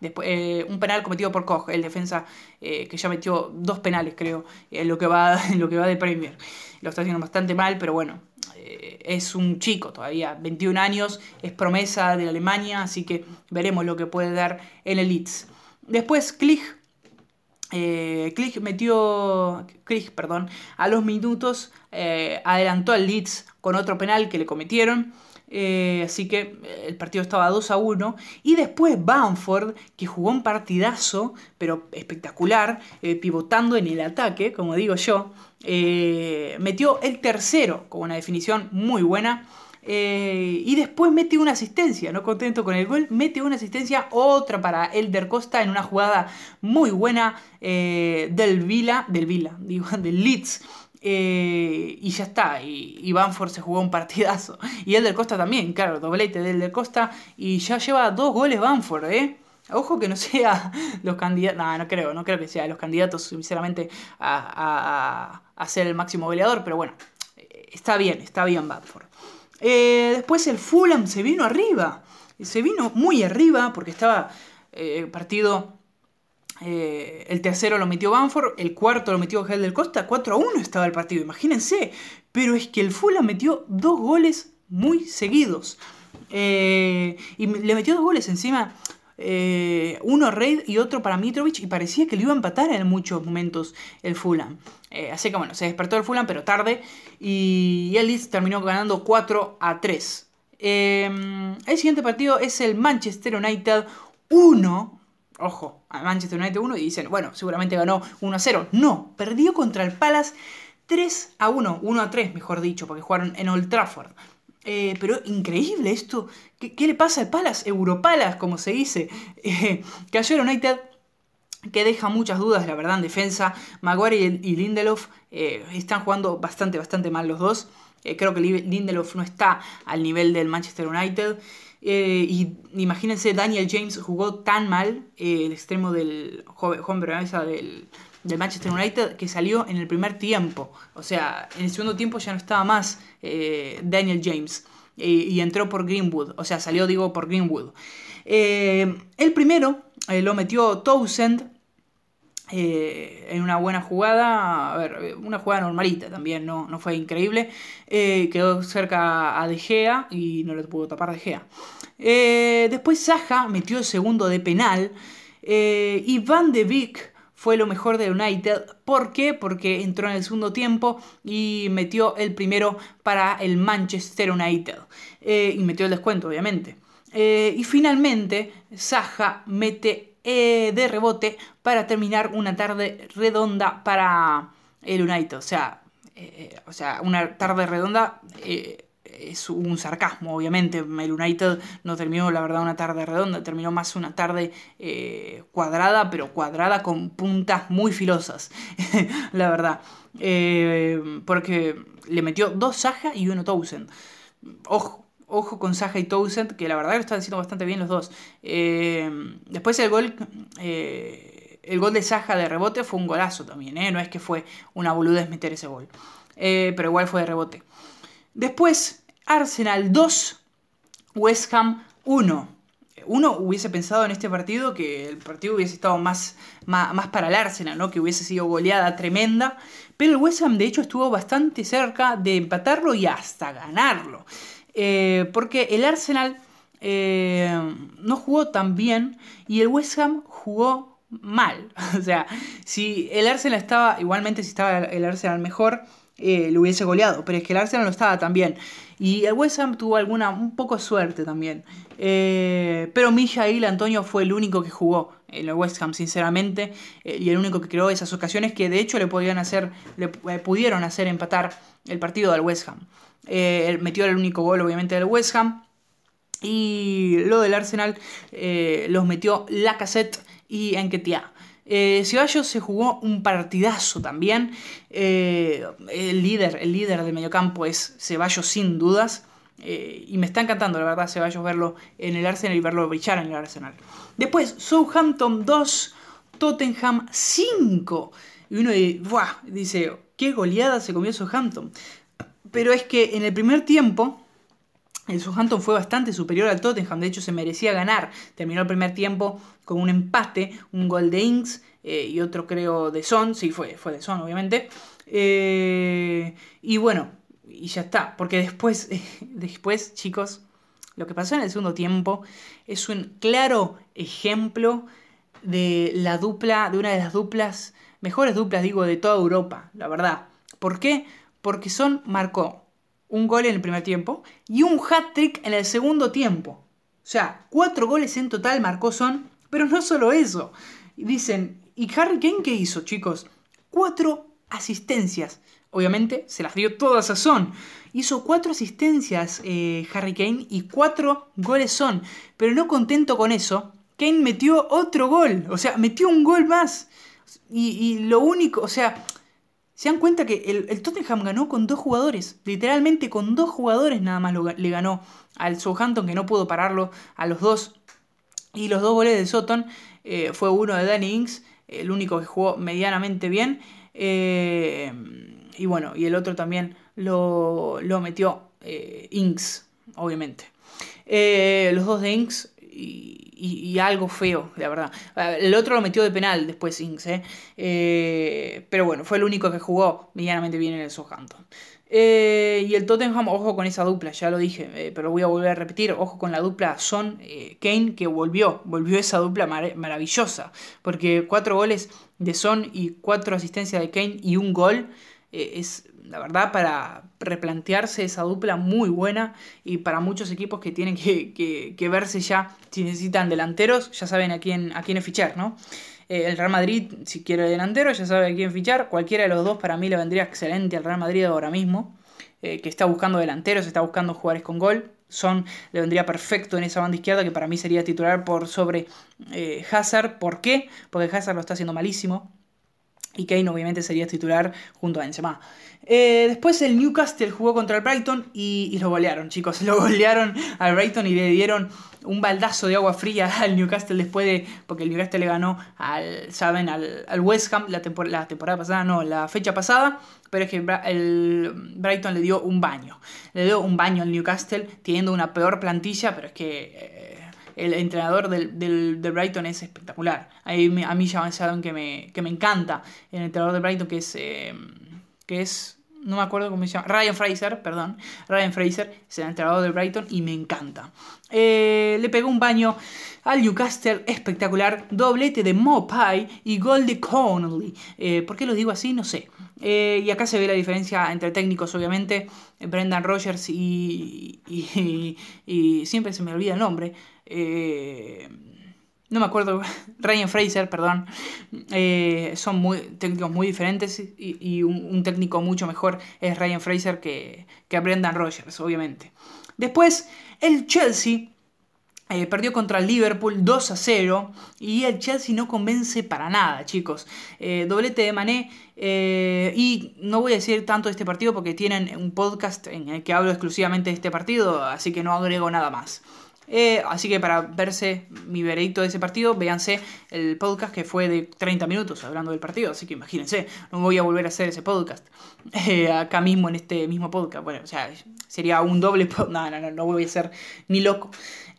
Después, un penal cometido por Koch, el defensa que ya metió dos penales, creo, en lo que va, en lo que va de Premier. Lo está haciendo bastante mal, pero bueno, es un chico todavía, 21 años, es promesa de Alemania, así que veremos lo que puede dar en el Leeds. Después Klich, eh, metió, perdón, a los minutos eh, adelantó al Leeds con otro penal que le cometieron. Eh, así que el partido estaba 2 a 1. Y después Bamford, que jugó un partidazo, pero espectacular, pivotando en el ataque, como digo yo. Metió el tercero con una definición muy buena. Eh, y después mete una asistencia, no contento con el gol, mete una asistencia, otra para Elder Costa en una jugada muy buena eh, del Vila, del Vila, digo, del Leeds. y ya está, y, y, Banford se jugó un partidazo. Y Elder Costa también, claro, doblete de Elder Costa. Y ya lleva dos goles Banford, ¿eh? Ojo que no sea los candidatos, no, no creo, no creo que sea los candidatos, sinceramente, a, ser el máximo goleador, pero bueno, está bien, está bien Badford. Eh, después el Fulham se vino arriba, se vino muy arriba porque estaba eh, partido, eh, el tercero lo metió Banford, el cuarto lo metió Gel del Costa, 4 a 1 estaba el partido, imagínense, pero es que el Fulham metió dos goles muy seguidos. y le metió dos goles encima eh, uno Raid y otro para Mitrovic y parecía que le iba a empatar en muchos momentos el Fulham. Eh, así que bueno, se despertó el Fulham pero tarde y el Leeds terminó ganando 4 a 3. Em, el siguiente partido es el Manchester United 1. Ojo, a Manchester United 1 y dicen, bueno, seguramente ganó 1 a 0. No, perdió contra el Palace 3 a 1, 1 a 3 mejor dicho, porque jugaron en Old Trafford. Eh, pero increíble esto. ¿Qué, le pasa al Palace? Europalas, como se dice. Eh, cayó el United que deja muchas dudas, la verdad, en defensa. Maguire y, Lindelof eh, están jugando bastante, bastante mal los dos. creo que Lindelof no está al nivel del Manchester United. y imagínense, Daniel James jugó tan mal, el extremo del joven, joven del, del Manchester United que salió en el primer tiempo. O sea, en el segundo tiempo ya no estaba más eh, Daniel James y, entró por Greenwood. O sea, salió, digo, por Greenwood. Eh, el primero eh, lo metió Towsend en una buena jugada. A ver, una jugada normalita también, no, no fue increíble. quedó cerca a De Gea y no le pudo tapar De Gea. después Saja metió el segundo de penal. y Van de Beek fue lo mejor de United. ¿Por qué? Porque entró en el segundo tiempo y metió el primero para el Manchester United. Eh, y metió el descuento, obviamente. Eh, y finalmente, Saja mete eh, de rebote para terminar una tarde redonda para el United. O sea, o sea una tarde redonda es un sarcasmo, obviamente. El United no terminó, la verdad, una tarde redonda, terminó más una tarde eh, cuadrada, pero cuadrada con puntas muy filosas, la verdad. Eh, porque le metió dos Saja y uno Townsend. Ojo, ojo con Saja y Townsend, que la verdad lo están haciendo bastante bien los dos. Eh, después el gol. el gol de Saja de rebote fue un golazo también, no es que fue una boludez meter ese gol. pero igual fue de rebote. Después, Arsenal 2, West Ham 1. Uno hubiese pensado en este partido que el partido hubiese estado más, más, para el Arsenal, ¿no? que hubiese sido goleada tremenda, pero el West Ham de hecho estuvo bastante cerca de empatarlo y hasta ganarlo, eh, porque el Arsenal eh, no jugó tan bien y el West Ham jugó mal, o sea, si el Arsenal estaba, igualmente si estaba el Arsenal mejor, eh, lo hubiese goleado, pero es que el Arsenal no estaba tan bien. Y el West Ham tuvo alguna, un poco suerte también. Eh, pero Mijail Antonio fue el único que jugó en el West Ham, sinceramente, eh, y el único que creó esas ocasiones que de hecho le podían hacer, le eh, pudieron hacer empatar el partido del West Ham. metió el único gol, obviamente, del West Ham. Y lo del Arsenal los metió Lacazette y Enketia. Eh, Ceballos se jugó un partidazo también. Eh, el líder, el líder del mediocampo es Ceballos sin dudas. Eh, y me está encantando, la verdad, Ceballos verlo en el Arsenal y verlo brillar en el Arsenal. Después, Southampton 2, Tottenham 5. Y uno dice, qué goleada se comió Southampton. Pero es que en el primer tiempo el Southampton fue bastante superior al Tottenham, de hecho se merecía ganar. Terminó el primer tiempo con un empate, un gol de Inks eh, y otro creo de Son, sí fue, fue de Son obviamente. Eh, y bueno, y ya está, porque después, después chicos, lo que pasó en el segundo tiempo es un claro ejemplo de la dupla, de una de las duplas, mejores duplas digo, de toda Europa, la verdad. ¿Por qué? Porque Son marcó un gol en el primer tiempo y un hat-trick en el segundo tiempo. O sea, cuatro goles en total marcó Son, pero no solo eso. Dicen, ¿y Harry Kane qué hizo, chicos? Cuatro asistencias. Obviamente se las dio todas a Son. Hizo cuatro asistencias eh, Harry Kane y cuatro goles Son. Pero no contento con eso, Kane metió otro gol. O sea, metió un gol más. Y, y lo único, o sea, se dan cuenta que el, Tottenham ganó con dos jugadores. Literalmente con dos jugadores nada más le ganó al Southampton que no pudo pararlo a los dos. Y los dos goles de Soton eh, fue uno de Danny Ings, el único que jugó medianamente bien. Eh, y bueno, y el otro también lo, metió eh, Inks, obviamente. los dos de Inks y, algo feo, la verdad. El otro lo metió de penal después Inks, ¿eh? ¿eh? pero bueno, fue el único que jugó medianamente bien en el Southampton. Eh, y el Tottenham, ojo con esa dupla, ya lo dije, eh, pero voy a volver a repetir, ojo con la dupla Son Kane que volvió, volvió esa dupla maravillosa, porque cuatro goles de Son y cuatro asistencias de Kane y un gol es la verdad, para replantearse esa dupla muy buena y para muchos equipos que tienen que, verse ya, si necesitan delanteros, ya saben a quién, a quién fichar, ¿no? Eh, el Real Madrid, si quiere delantero, ya sabe a quién fichar. Cualquiera de los dos para mí le vendría excelente al Real Madrid ahora mismo, eh, que está buscando delanteros, está buscando jugadores con gol. Son le vendría perfecto en esa banda izquierda, que para mí sería titular por sobre eh, Hazard. ¿Por qué? Porque Hazard lo está haciendo malísimo. Y Kane obviamente sería titular junto a Benzema. Eh, después el Newcastle jugó contra el Brighton y, lo golearon, chicos. Lo golearon al Brighton y le dieron un baldazo de agua fría al Newcastle después de. Porque el Newcastle le ganó al, ¿saben? Al, West Ham la, la, temporada pasada, no, la fecha pasada. Pero es que el Brighton le dio un baño. Le dio un baño al Newcastle, teniendo una peor plantilla, pero es que. Eh, el entrenador del, del, Brighton es espectacular. A mí, a mí ya saben que me, que me encanta el entrenador del Brighton, que es, eh, que es, no me acuerdo cómo se llama, Ryan Fraser, perdón. Ryan Fraser es el entrenador del Brighton y me encanta. Eh, le pegó un baño al Newcastle espectacular, doblete de Mopai y gol de Connolly. Eh, ¿Por qué lo digo así? No sé. y acá se ve la diferencia entre técnicos, obviamente. Brendan Rogers y, y, y siempre se me olvida el nombre. Eh, no me acuerdo, Ryan Fraser, perdón, eh, son muy, técnicos muy diferentes y, un, técnico mucho mejor es Ryan Fraser que, que Brendan Rogers, obviamente. Después, el Chelsea eh, perdió contra el Liverpool 2 a 0 y el Chelsea no convence para nada, chicos. doblete de Mané y no voy a decir tanto de este partido porque tienen un podcast en el que hablo exclusivamente de este partido, así que no agrego nada más. Eh, así que para verse mi veredicto de ese partido, véanse el podcast que fue de 30 minutos hablando del partido. Así que imagínense, no voy a volver a hacer ese podcast eh, acá mismo en este mismo podcast. Bueno, o sea, sería un doble podcast. No, no, no, no voy a ser ni loco.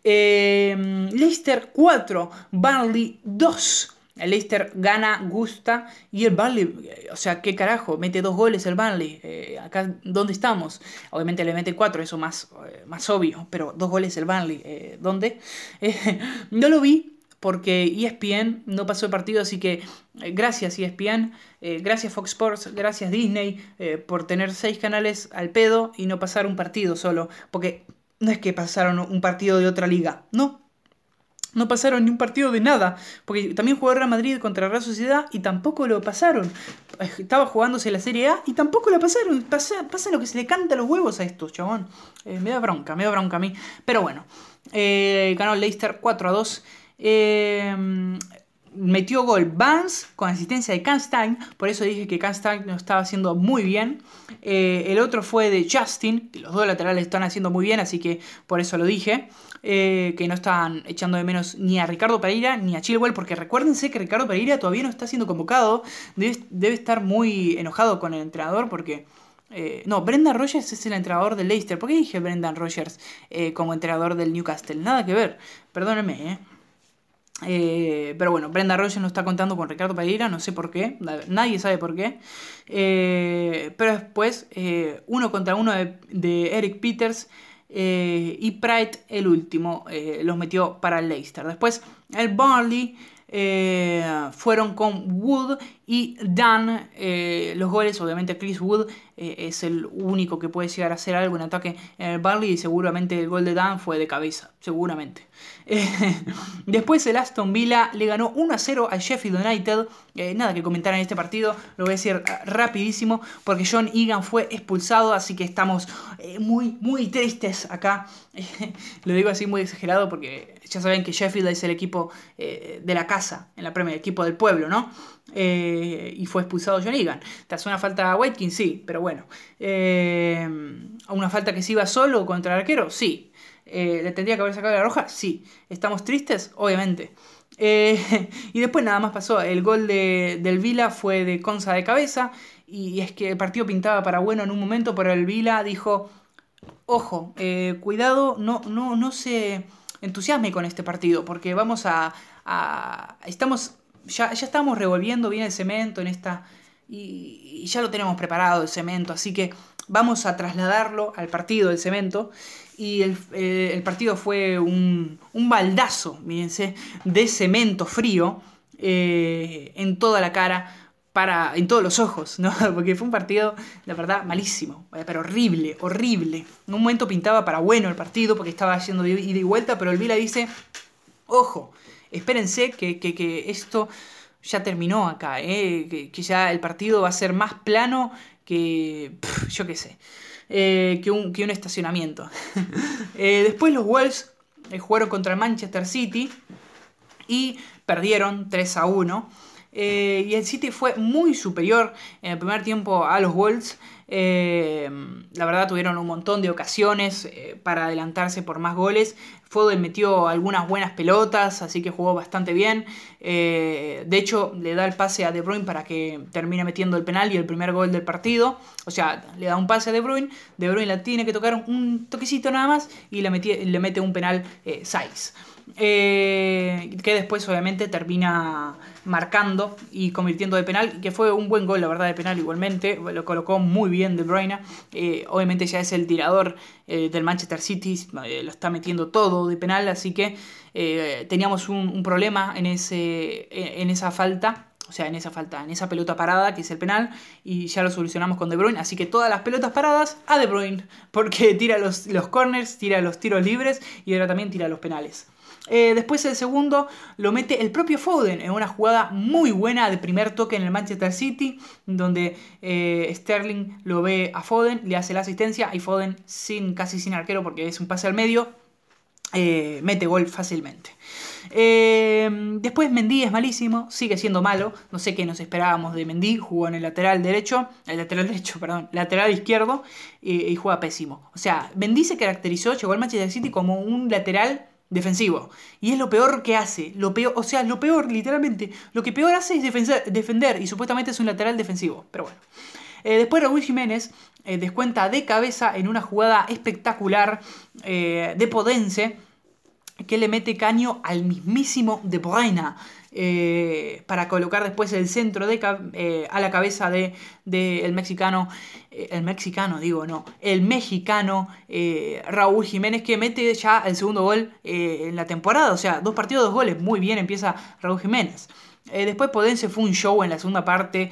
Eh, Leicester 4, Burnley 2. El Leicester gana, gusta y el Burnley, o sea, qué carajo, mete dos goles el Burnley. Eh, acá, ¿dónde estamos? Obviamente le mete cuatro, eso más, eh, más obvio, pero dos goles el Burnley, eh, ¿dónde? no lo vi porque ESPN no pasó el partido, así que gracias ESPN, gracias Fox Sports, gracias Disney por tener seis canales al pedo y no pasar un partido solo, porque no es que pasaron un partido de otra liga, no, no pasaron ni un partido de nada, porque también jugó Real Madrid contra Real Sociedad y tampoco lo pasaron. Estaba jugándose la Serie A y tampoco lo pasaron. Pasa, lo que se le canta los huevos a estos, chabón. Eh, me da bronca, me da bronca a mí. Pero bueno, eh, ganó Leicester 4 a 2. Eh, metió gol Vance con asistencia de Kanstein, por eso dije que Kanstein lo estaba haciendo muy bien. el otro fue de Justin, los dos laterales están haciendo muy bien, así que por eso lo dije. Que no están echando de menos ni a Ricardo Pereira ni a Chilwell, porque recuérdense que Ricardo Pereira todavía no está siendo convocado, debe, debe estar muy enojado con el entrenador porque... no, Brendan Rogers es el entrenador del Leicester. ¿Por qué dije Brendan Rogers como entrenador del Newcastle? Nada que ver. Perdónenme, ¿eh? Eh, pero bueno, Brenda Rogers no está contando con Ricardo Pereira, no sé por qué, nadie sabe por qué. Eh, pero después, eh, uno contra uno de, Eric Peters y Pride, el último, los metió para el Leicester. Después, el Barley fueron con Wood y Dan. los goles, obviamente, Chris Wood es el único que puede llegar a hacer algo en ataque en el Barley y seguramente el gol de Dan fue de cabeza, seguramente. después el Aston Villa le ganó 1 a 0 al Sheffield United. Eh, nada que comentar en este partido, lo voy a decir eh, rapidísimo porque John Egan fue expulsado, así que estamos eh, muy, muy tristes acá. lo digo así muy exagerado porque ya saben que Sheffield es el equipo de la casa en la Premier, equipo del pueblo, ¿no? y fue expulsado John Egan. ¿Te hace una falta a Watkins? Sí, pero bueno. ¿Una falta que se iba solo contra el arquero? Sí. Eh, ¿Le tendría que haber sacado la roja? Sí. ¿Estamos tristes? Obviamente. Eh, y después nada más pasó. El gol de, del Vila fue de Conza de cabeza. Y es que el partido pintaba para bueno en un momento, pero el Vila dijo: Ojo, eh, cuidado, no, no, no se entusiasme con este partido, porque vamos a. estamos. Ya, ya estamos revolviendo bien el cemento en esta. Y, ya lo tenemos preparado el cemento, así que vamos a trasladarlo al partido del cemento y eh, el, partido fue un, un, baldazo, mírense, de cemento frío eh, en toda la cara, para, en todos los ojos, ¿no? Porque fue un partido, la verdad, malísimo, eh, pero horrible, horrible. En un momento pintaba para bueno el partido porque estaba de ida y vuelta, pero el Vila dice, ojo, espérense que, que, esto ya terminó acá, que, que, ya el partido va a ser más plano que, yo qué sé. Eh, que, un, que, un, estacionamiento. Eh, después los Wolves eh, jugaron contra el Manchester City y perdieron 3 a 1. Y el City fue muy superior en el primer tiempo a los Wolves. la verdad tuvieron un montón de ocasiones para adelantarse por más goles. Foden metió algunas buenas pelotas, así que jugó bastante bien. Eh, de hecho, le da el pase a De Bruyne para que termine metiendo el penal y el primer gol del partido. O sea, le da un pase a De Bruyne, De Bruyne la tiene que tocar un toquecito nada más y le, le mete un penal 6. Eh, que después obviamente termina marcando y convirtiendo de penal, que fue un buen gol, la verdad, de penal igualmente, lo colocó muy bien De Bruyne, eh, obviamente ya es el tirador eh, del Manchester City, lo está metiendo todo de penal, así que teníamos un, problema en, ese, en esa falta, o sea, en esa falta, en esa pelota parada, que es el penal, y ya lo solucionamos con De Bruyne. Así que todas las pelotas paradas a De Bruyne, porque tira los, los corners, tira los tiros libres y ahora también tira los penales. Eh, después el segundo lo mete el propio Foden en una jugada muy buena de primer toque en el Manchester City, donde eh, Sterling lo ve a Foden, le hace la asistencia y Foden sin, casi sin arquero porque es un pase al medio, eh, mete gol fácilmente. después Mendy es malísimo, sigue siendo malo, no sé qué nos esperábamos de Mendy, jugó en el lateral derecho, el lateral derecho, perdón, lateral izquierdo y juega pésimo. O sea, Mendy se caracterizó, llegó al Manchester City como un lateral defensivo. Y es lo peor que hace. Lo peor, o sea, lo peor, literalmente. Lo que peor hace es defender, defender y supuestamente es un lateral defensivo. Pero bueno. Eh, después Raúl Jiménez eh, descuenta de cabeza en una jugada espectacular eh, de Podense que le mete caño al mismísimo De Bruyne. Eh, para colocar después el centro de, eh, a la cabeza del de, el mexicano, eh, el mexicano digo, no, el mexicano Raúl Jiménez que mete ya el segundo gol en la temporada, o sea, dos partidos, dos goles, muy bien empieza Raúl Jiménez. después Podense fue un show en la segunda parte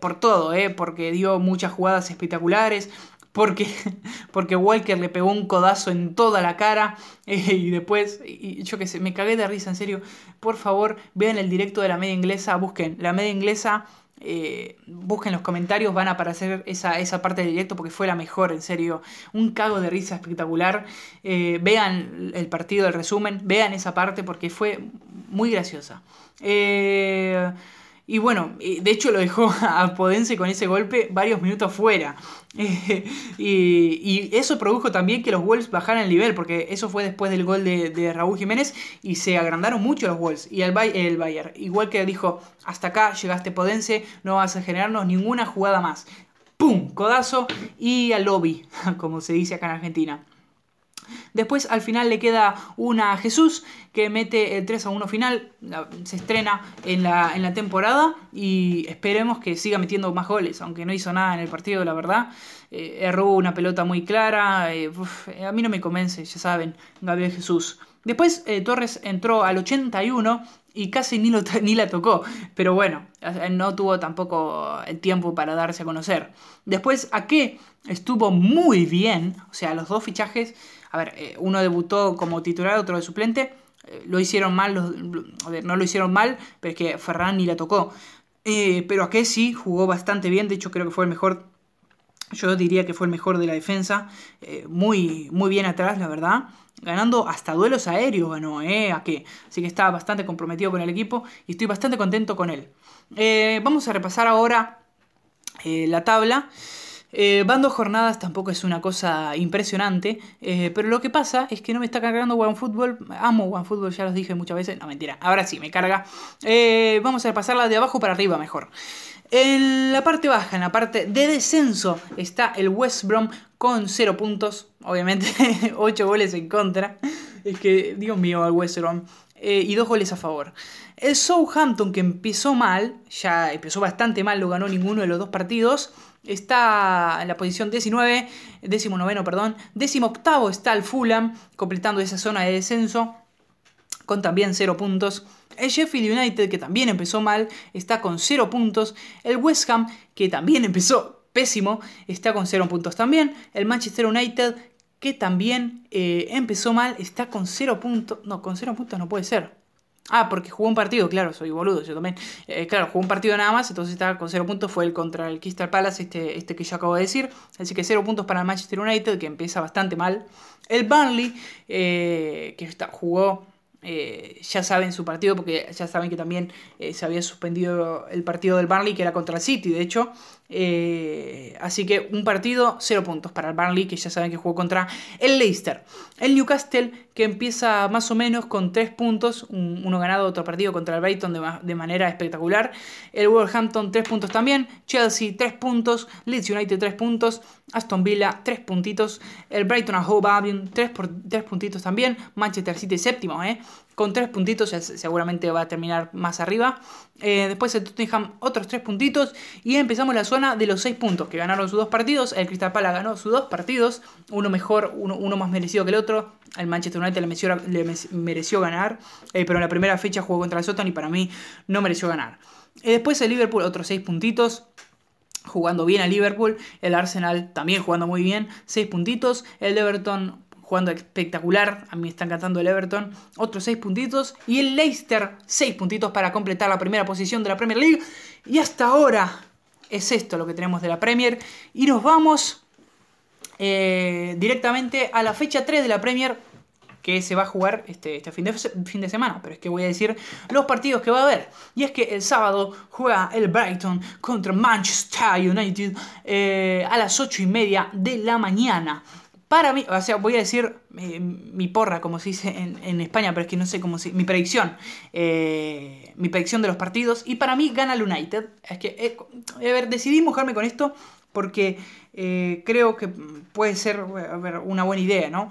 por todo, porque dio muchas jugadas espectaculares, porque, porque Walker le pegó un codazo en toda la cara eh, y después, y, yo qué sé, me cagué de risa, en serio. Por favor, vean el directo de la media inglesa, busquen la media inglesa, eh, busquen los comentarios, van a aparecer esa, esa parte del directo porque fue la mejor, en serio. Un cago de risa espectacular. Eh, vean el partido, el resumen, vean esa parte porque fue muy graciosa. Y bueno, de hecho lo dejó a Podense con ese golpe varios minutos fuera. y, eso produjo también que los Wolves bajaran el nivel, porque eso fue después del gol de, Raúl Jiménez y se agrandaron mucho los Wolves. Y el, el Bayern, igual que dijo, hasta acá llegaste Podense, no vas a generarnos ninguna jugada más. ¡Pum! Codazo y al lobby, como se dice acá en Argentina. Después al final le queda una a Jesús que mete el 3 a 1 final, se estrena en la, en la temporada y esperemos que siga metiendo más goles, aunque no hizo nada en el partido, la verdad. Eh, erró una pelota muy clara, eh, a mí no me convence, ya saben, Gabriel Jesús. Después eh, Torres entró al 81 y casi ni, ni la tocó, pero bueno, no tuvo tampoco el tiempo para darse a conocer. Después a qué estuvo muy bien, o sea, los dos fichajes a ver, eh, uno debutó como titular, otro de suplente. Eh, lo hicieron mal, a ver, no lo hicieron mal, pero es que Ferran ni la tocó. Eh, pero que sí jugó bastante bien, de hecho creo que fue el mejor, yo diría que fue el mejor de la defensa, muy, muy bien atrás, la verdad, ganando hasta duelos aéreos ganó, ¿eh? ¿A qué? Así que estaba bastante comprometido con el equipo y estoy bastante contento con él. vamos a repasar ahora la tabla. Eh, van dos jornadas tampoco es una cosa impresionante, eh, pero lo que pasa es que no me está cargando OneFootball. Amo OneFootball, ya los dije muchas veces. No, mentira, ahora sí me carga. Eh, vamos a pasarla de abajo para arriba mejor. En la parte baja, en la parte de descenso, está el West Brom con 0 puntos. Obviamente, 8 goles en contra. Es que, Dios mío, al West Brom. y 2 goles a favor. El Southampton, que empezó mal, ya empezó bastante mal, no ganó ninguno de los dos partidos. Está en la posición 19, 19, perdón. 18 está el Fulham, completando esa zona de descenso, con también 0 puntos. El Sheffield United, que también empezó mal, está con 0 puntos. El West Ham, que también empezó pésimo, está con 0 puntos también. El Manchester United, que también eh, empezó mal, está con 0 puntos. No, con 0 puntos no puede ser. Ah, porque jugó un partido, claro, soy boludo, yo también. Eh, claro, jugó un partido nada más, entonces estaba con cero puntos, fue el contra el Crystal Palace, este, este que yo acabo de decir. Así que cero puntos para el Manchester United, que empieza bastante mal. El Burnley, eh, que está, jugó eh, ya saben su partido, porque ya saben que también se había suspendido el partido del Burnley, que era contra el City, de hecho. Así que un partido, cero puntos para el Burnley, que ya saben que jugó contra el Leicester. El Newcastle que empieza más o menos con 3 puntos, uno ganado, otro partido contra el Brighton de, manera espectacular. El Wolverhampton 3 puntos también, Chelsea 3 puntos, Leeds United 3 puntos, Aston Villa 3 puntitos, el Brighton a Hove Albion 3, por, 3 puntitos también, Manchester City séptimo, ¿eh? Con 3 puntitos, seguramente va a terminar más arriba. Eh, después el Tottenham otros 3 puntitos y empezamos la zona de los 6 puntos, que ganaron sus dos partidos, el Crystal Palace ganó sus dos partidos, uno mejor, uno, uno más merecido que el otro, el Manchester United le mereció, ganar, eh, pero en la primera fecha jugó contra el Soton y para mí no mereció ganar. Eh, después el Liverpool, otros 6 puntitos. Jugando bien a Liverpool. El Arsenal también jugando muy bien. 6 puntitos. El Everton jugando espectacular. A mí me está encantando el Everton. Otros 6 puntitos. Y el Leicester, 6 puntitos para completar la primera posición de la Premier League. Y hasta ahora es esto lo que tenemos de la Premier. Y nos vamos eh, directamente a la fecha 3 de la Premier que se va a jugar este, este fin, de, fin de semana, pero es que voy a decir los partidos que va a haber. Y es que el sábado juega el Brighton contra Manchester United eh, a las 8 y media de la mañana. Para mí, o sea, voy a decir eh, mi porra, como se dice en, España, pero es que no sé cómo se. Mi predicción. Eh, mi predicción de los partidos. Y para mí gana el United. Es que, a ver, decidí mojarme con esto porque creo que puede ser una buena idea, ¿no?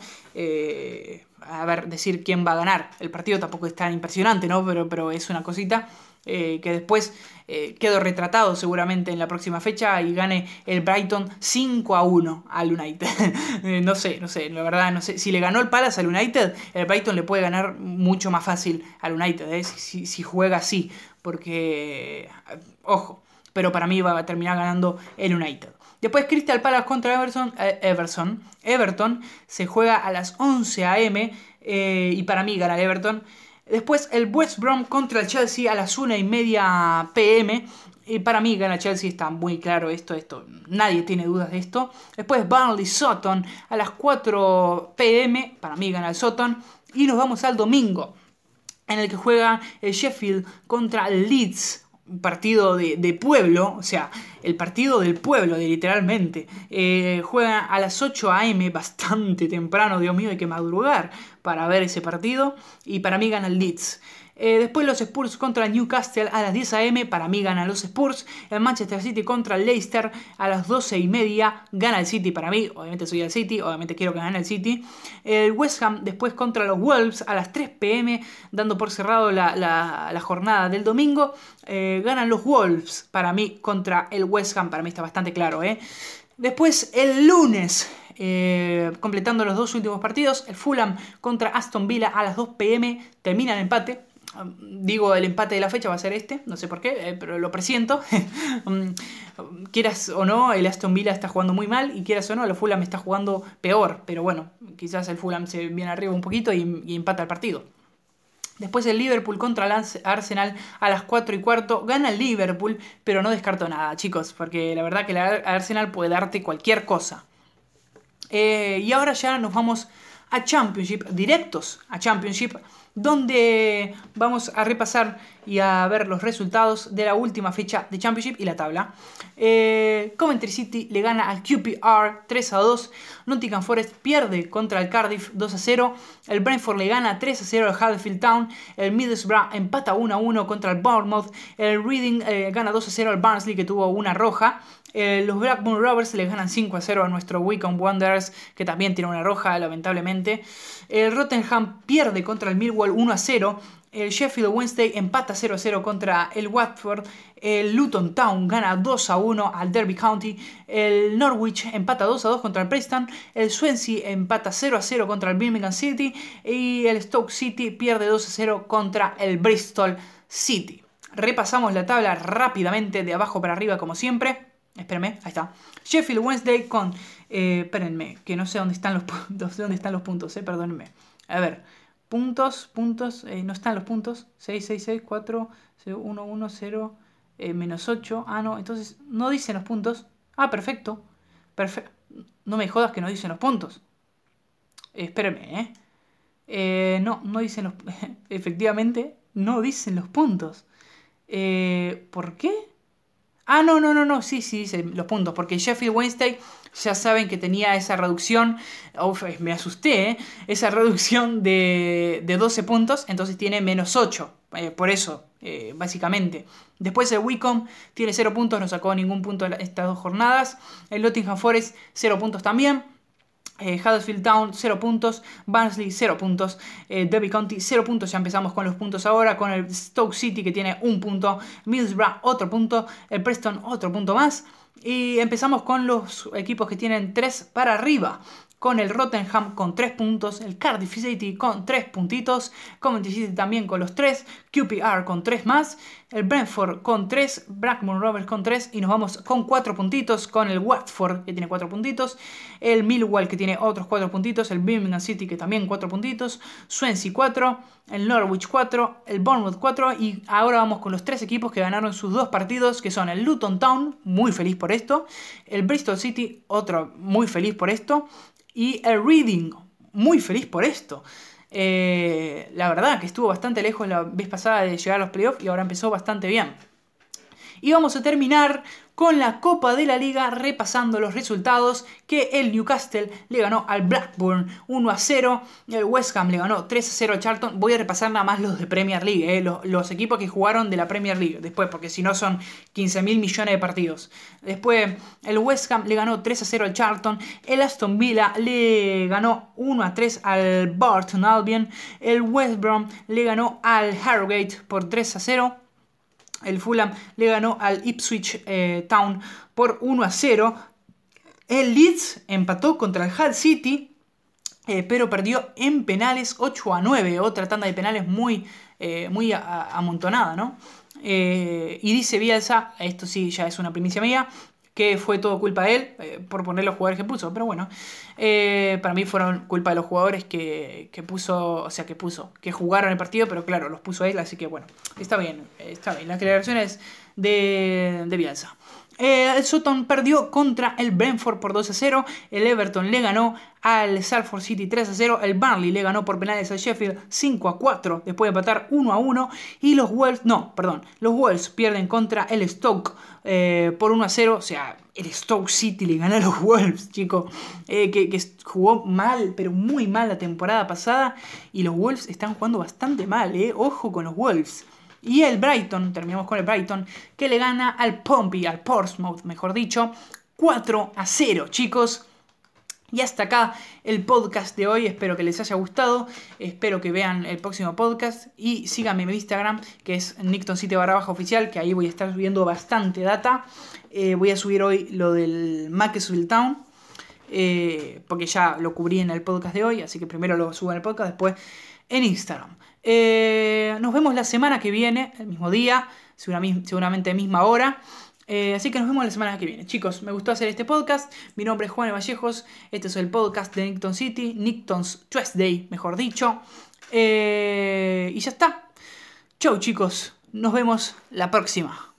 a ver, decir quién va a ganar. El partido tampoco es tan impresionante, ¿no? Pero, pero es una cosita eh, que después eh, quedo retratado seguramente en la próxima fecha y gane el Brighton 5 a 1 al United. Eh, no sé, no sé, la verdad, no sé. Si le ganó el Palace al United, el Brighton le puede ganar mucho más fácil al United, si, si juega así. Porque, ojo, pero para mí va a terminar ganando el United. Después Crystal Palace contra Everton, eh, Everton. Everton se juega a las 11 a.m. Eh, y para mí gana el Everton. Después el West Brom contra el Chelsea a las 1 y media pm. Y para mí gana Chelsea, está muy claro esto, esto. Nadie tiene dudas de esto. Después Burnley Sutton a las 4 pm. Para mí gana el Sutton. Y nos vamos al domingo. En el que juega el Sheffield contra el Leeds un partido de, pueblo, o sea, el partido del pueblo, de, literalmente. Eh, juega a las 8 a.m., bastante temprano, Dios mío, hay que madrugar para ver ese partido. Y para mí gana el Leeds. Eh, después los Spurs contra Newcastle a las 10 am. Para mí ganan los Spurs. El Manchester City contra el Leicester a las 12 y media. Gana el City para mí. Obviamente soy el City. Obviamente quiero que gane el City. El West Ham después contra los Wolves a las 3 pm. Dando por cerrado la, jornada del domingo. Eh, ganan los Wolves para mí contra el West Ham. Para mí está bastante claro. ¿eh? Después el lunes. Completando los dos últimos partidos, el Fulham contra Aston Villa a las 2 pm termina el empate, digo, el empate de la fecha va a ser este, no sé por qué, eh, pero lo presiento. Mm, quieras o no, el Aston Villa está jugando muy mal y quieras o no, el Fulham está jugando peor, pero bueno, quizás el Fulham se viene arriba un poquito y, empata el partido. Después el Liverpool contra el Arsenal a las 4 y cuarto. Gana el Liverpool, pero no descarto nada, chicos, porque la verdad que el Arsenal puede darte cualquier cosa. Eh, y ahora ya nos vamos a Championship, directos a Championship donde vamos a repasar y a ver los resultados de la última fecha de Championship y la tabla. Eh, Coventry City le gana al QPR 3 a 2. Nottingham Forest pierde contra el Cardiff 2 a 0. El Brentford le gana 3 a 0 al Huddersfield Town. El Middlesbrough empata 1 a 1 contra el Bournemouth. El Reading eh, gana 2 a 0 al Barnsley que tuvo una roja. Eh, los Blackburn Rovers le ganan 5 a 0 a nuestro Wycombe Wanderers, que también tiene una roja, lamentablemente. El Rottenham pierde contra el Millwall 1 a 0. El Sheffield Wednesday empata 0 a 0 contra el Watford. El Luton Town gana 2 a 1 al Derby County. El Norwich empata 2 a 2 contra el Preston. El Swansea empata 0 a 0 contra el Birmingham City. Y el Stoke City pierde 2 a 0 contra el Bristol City. Repasamos la tabla rápidamente de abajo para arriba como siempre. Espérenme, ahí está. Sheffield Wednesday con. Eh, espérenme, que no sé dónde están los puntos. Dónde están los puntos, eh, perdónenme. A ver, puntos, puntos, eh, no están los puntos. 6, 6, 6, 4, 1, 1, 0, menos 8. Ah, no, entonces no dicen los puntos. Ah, perfecto. Perfecto. No me jodas que no dicen los puntos. espérenme, ¿eh? ¿eh? No, no dicen los. Efectivamente, no dicen los puntos. Eh, ¿Por qué? Ah, no, no, no, no, sí, sí, dice los puntos, porque Sheffield Wednesday ya saben que tenía esa reducción, uf, me asusté, ¿eh? esa reducción de, de, 12 puntos, entonces tiene menos 8, eh, por eso, eh, básicamente. Después el Wicom tiene 0 puntos, no sacó ningún punto estas dos jornadas. El Nottingham Forest 0 puntos también. Eh, Huddersfield Town 0 puntos, Barnsley 0 puntos, eh, Derby County 0 puntos, ya empezamos con los puntos ahora, con el Stoke City que tiene un punto, Middlesbrough otro punto, el Preston otro punto más. Y empezamos con los equipos que tienen 3 para arriba con el Rottenham con 3 puntos, el Cardiff City con 3 puntitos, Coventry City también con los 3, QPR con 3 más, el Brentford con 3, Blackburn Rovers con 3 y nos vamos con 4 puntitos con el Watford que tiene 4 puntitos, el Millwall que tiene otros 4 puntitos, el Birmingham City que también 4 puntitos, Swansea 4, el Norwich 4, el Bournemouth 4 y ahora vamos con los 3 equipos que ganaron sus 2 partidos que son el Luton Town, muy feliz por esto, el Bristol City, otro muy feliz por esto, y el Reading, muy feliz por esto. Eh, la verdad que estuvo bastante lejos la vez pasada de llegar a los playoffs y ahora empezó bastante bien. Y vamos a terminar con la Copa de la Liga repasando los resultados que el Newcastle le ganó al Blackburn 1 a 0, el West Ham le ganó 3 a 0 al Charlton. Voy a repasar nada más los de Premier League, eh, los, equipos que jugaron de la Premier League después, porque si no son 15 mil millones de partidos. Después el West Ham le ganó 3 a 0 al Charlton, el Aston Villa le ganó 1 a 3 al Barton Albion, el West Brom le ganó al Harrogate por 3 a 0. El Fulham le ganó al Ipswich eh, Town por 1 a 0. El Leeds empató contra el Hull City, eh, pero perdió en penales 8 a 9. Otra tanda de penales muy, eh, muy amontonada, ¿no? y dice Bielsa, esto sí ya es una primicia mía, que fue todo culpa de él eh, por poner los jugadores que puso. Pero bueno, eh, para mí fueron culpa de los jugadores que, puso, o sea, que puso, que jugaron el partido, pero claro, los puso él, así que bueno, está bien, está bien. Las declaraciones de, de Bielsa. Eh, el Sutton perdió contra el Brentford por 2 a 0. El Everton le ganó al Salford City 3 a 0. El Burnley le ganó por penales al Sheffield 5 a 4 después de empatar 1 a 1. Y los Wolves, no, perdón, los Wolves pierden contra el Stoke eh, por 1 a 0. O sea, el Stoke City le ganó a los Wolves, chicos. Eh, que, que, jugó mal, pero muy mal la temporada pasada. Y los Wolves están jugando bastante mal, eh. Ojo con los Wolves. Y el Brighton, terminamos con el Brighton, que le gana al Pompey, al Portsmouth, mejor dicho, 4 a 0, chicos. Y hasta acá el podcast de hoy. Espero que les haya gustado. Espero que vean el próximo podcast. Y síganme en mi Instagram, que es NictonCity barra baja oficial, que ahí voy a estar subiendo bastante data. Eh, voy a subir hoy lo del Macclesfield Town. Eh, porque ya lo cubrí en el podcast de hoy. Así que primero lo subo en el podcast, después en Instagram. Eh, nos vemos la semana que viene, el mismo día, seguramente misma hora. Eh, así que nos vemos la semana que viene. Chicos, me gustó hacer este podcast. Mi nombre es Juan Vallejos. Este es el podcast de Nickton City, Nickton's Tuesday, mejor dicho. Eh, y ya está. Chau chicos, nos vemos la próxima.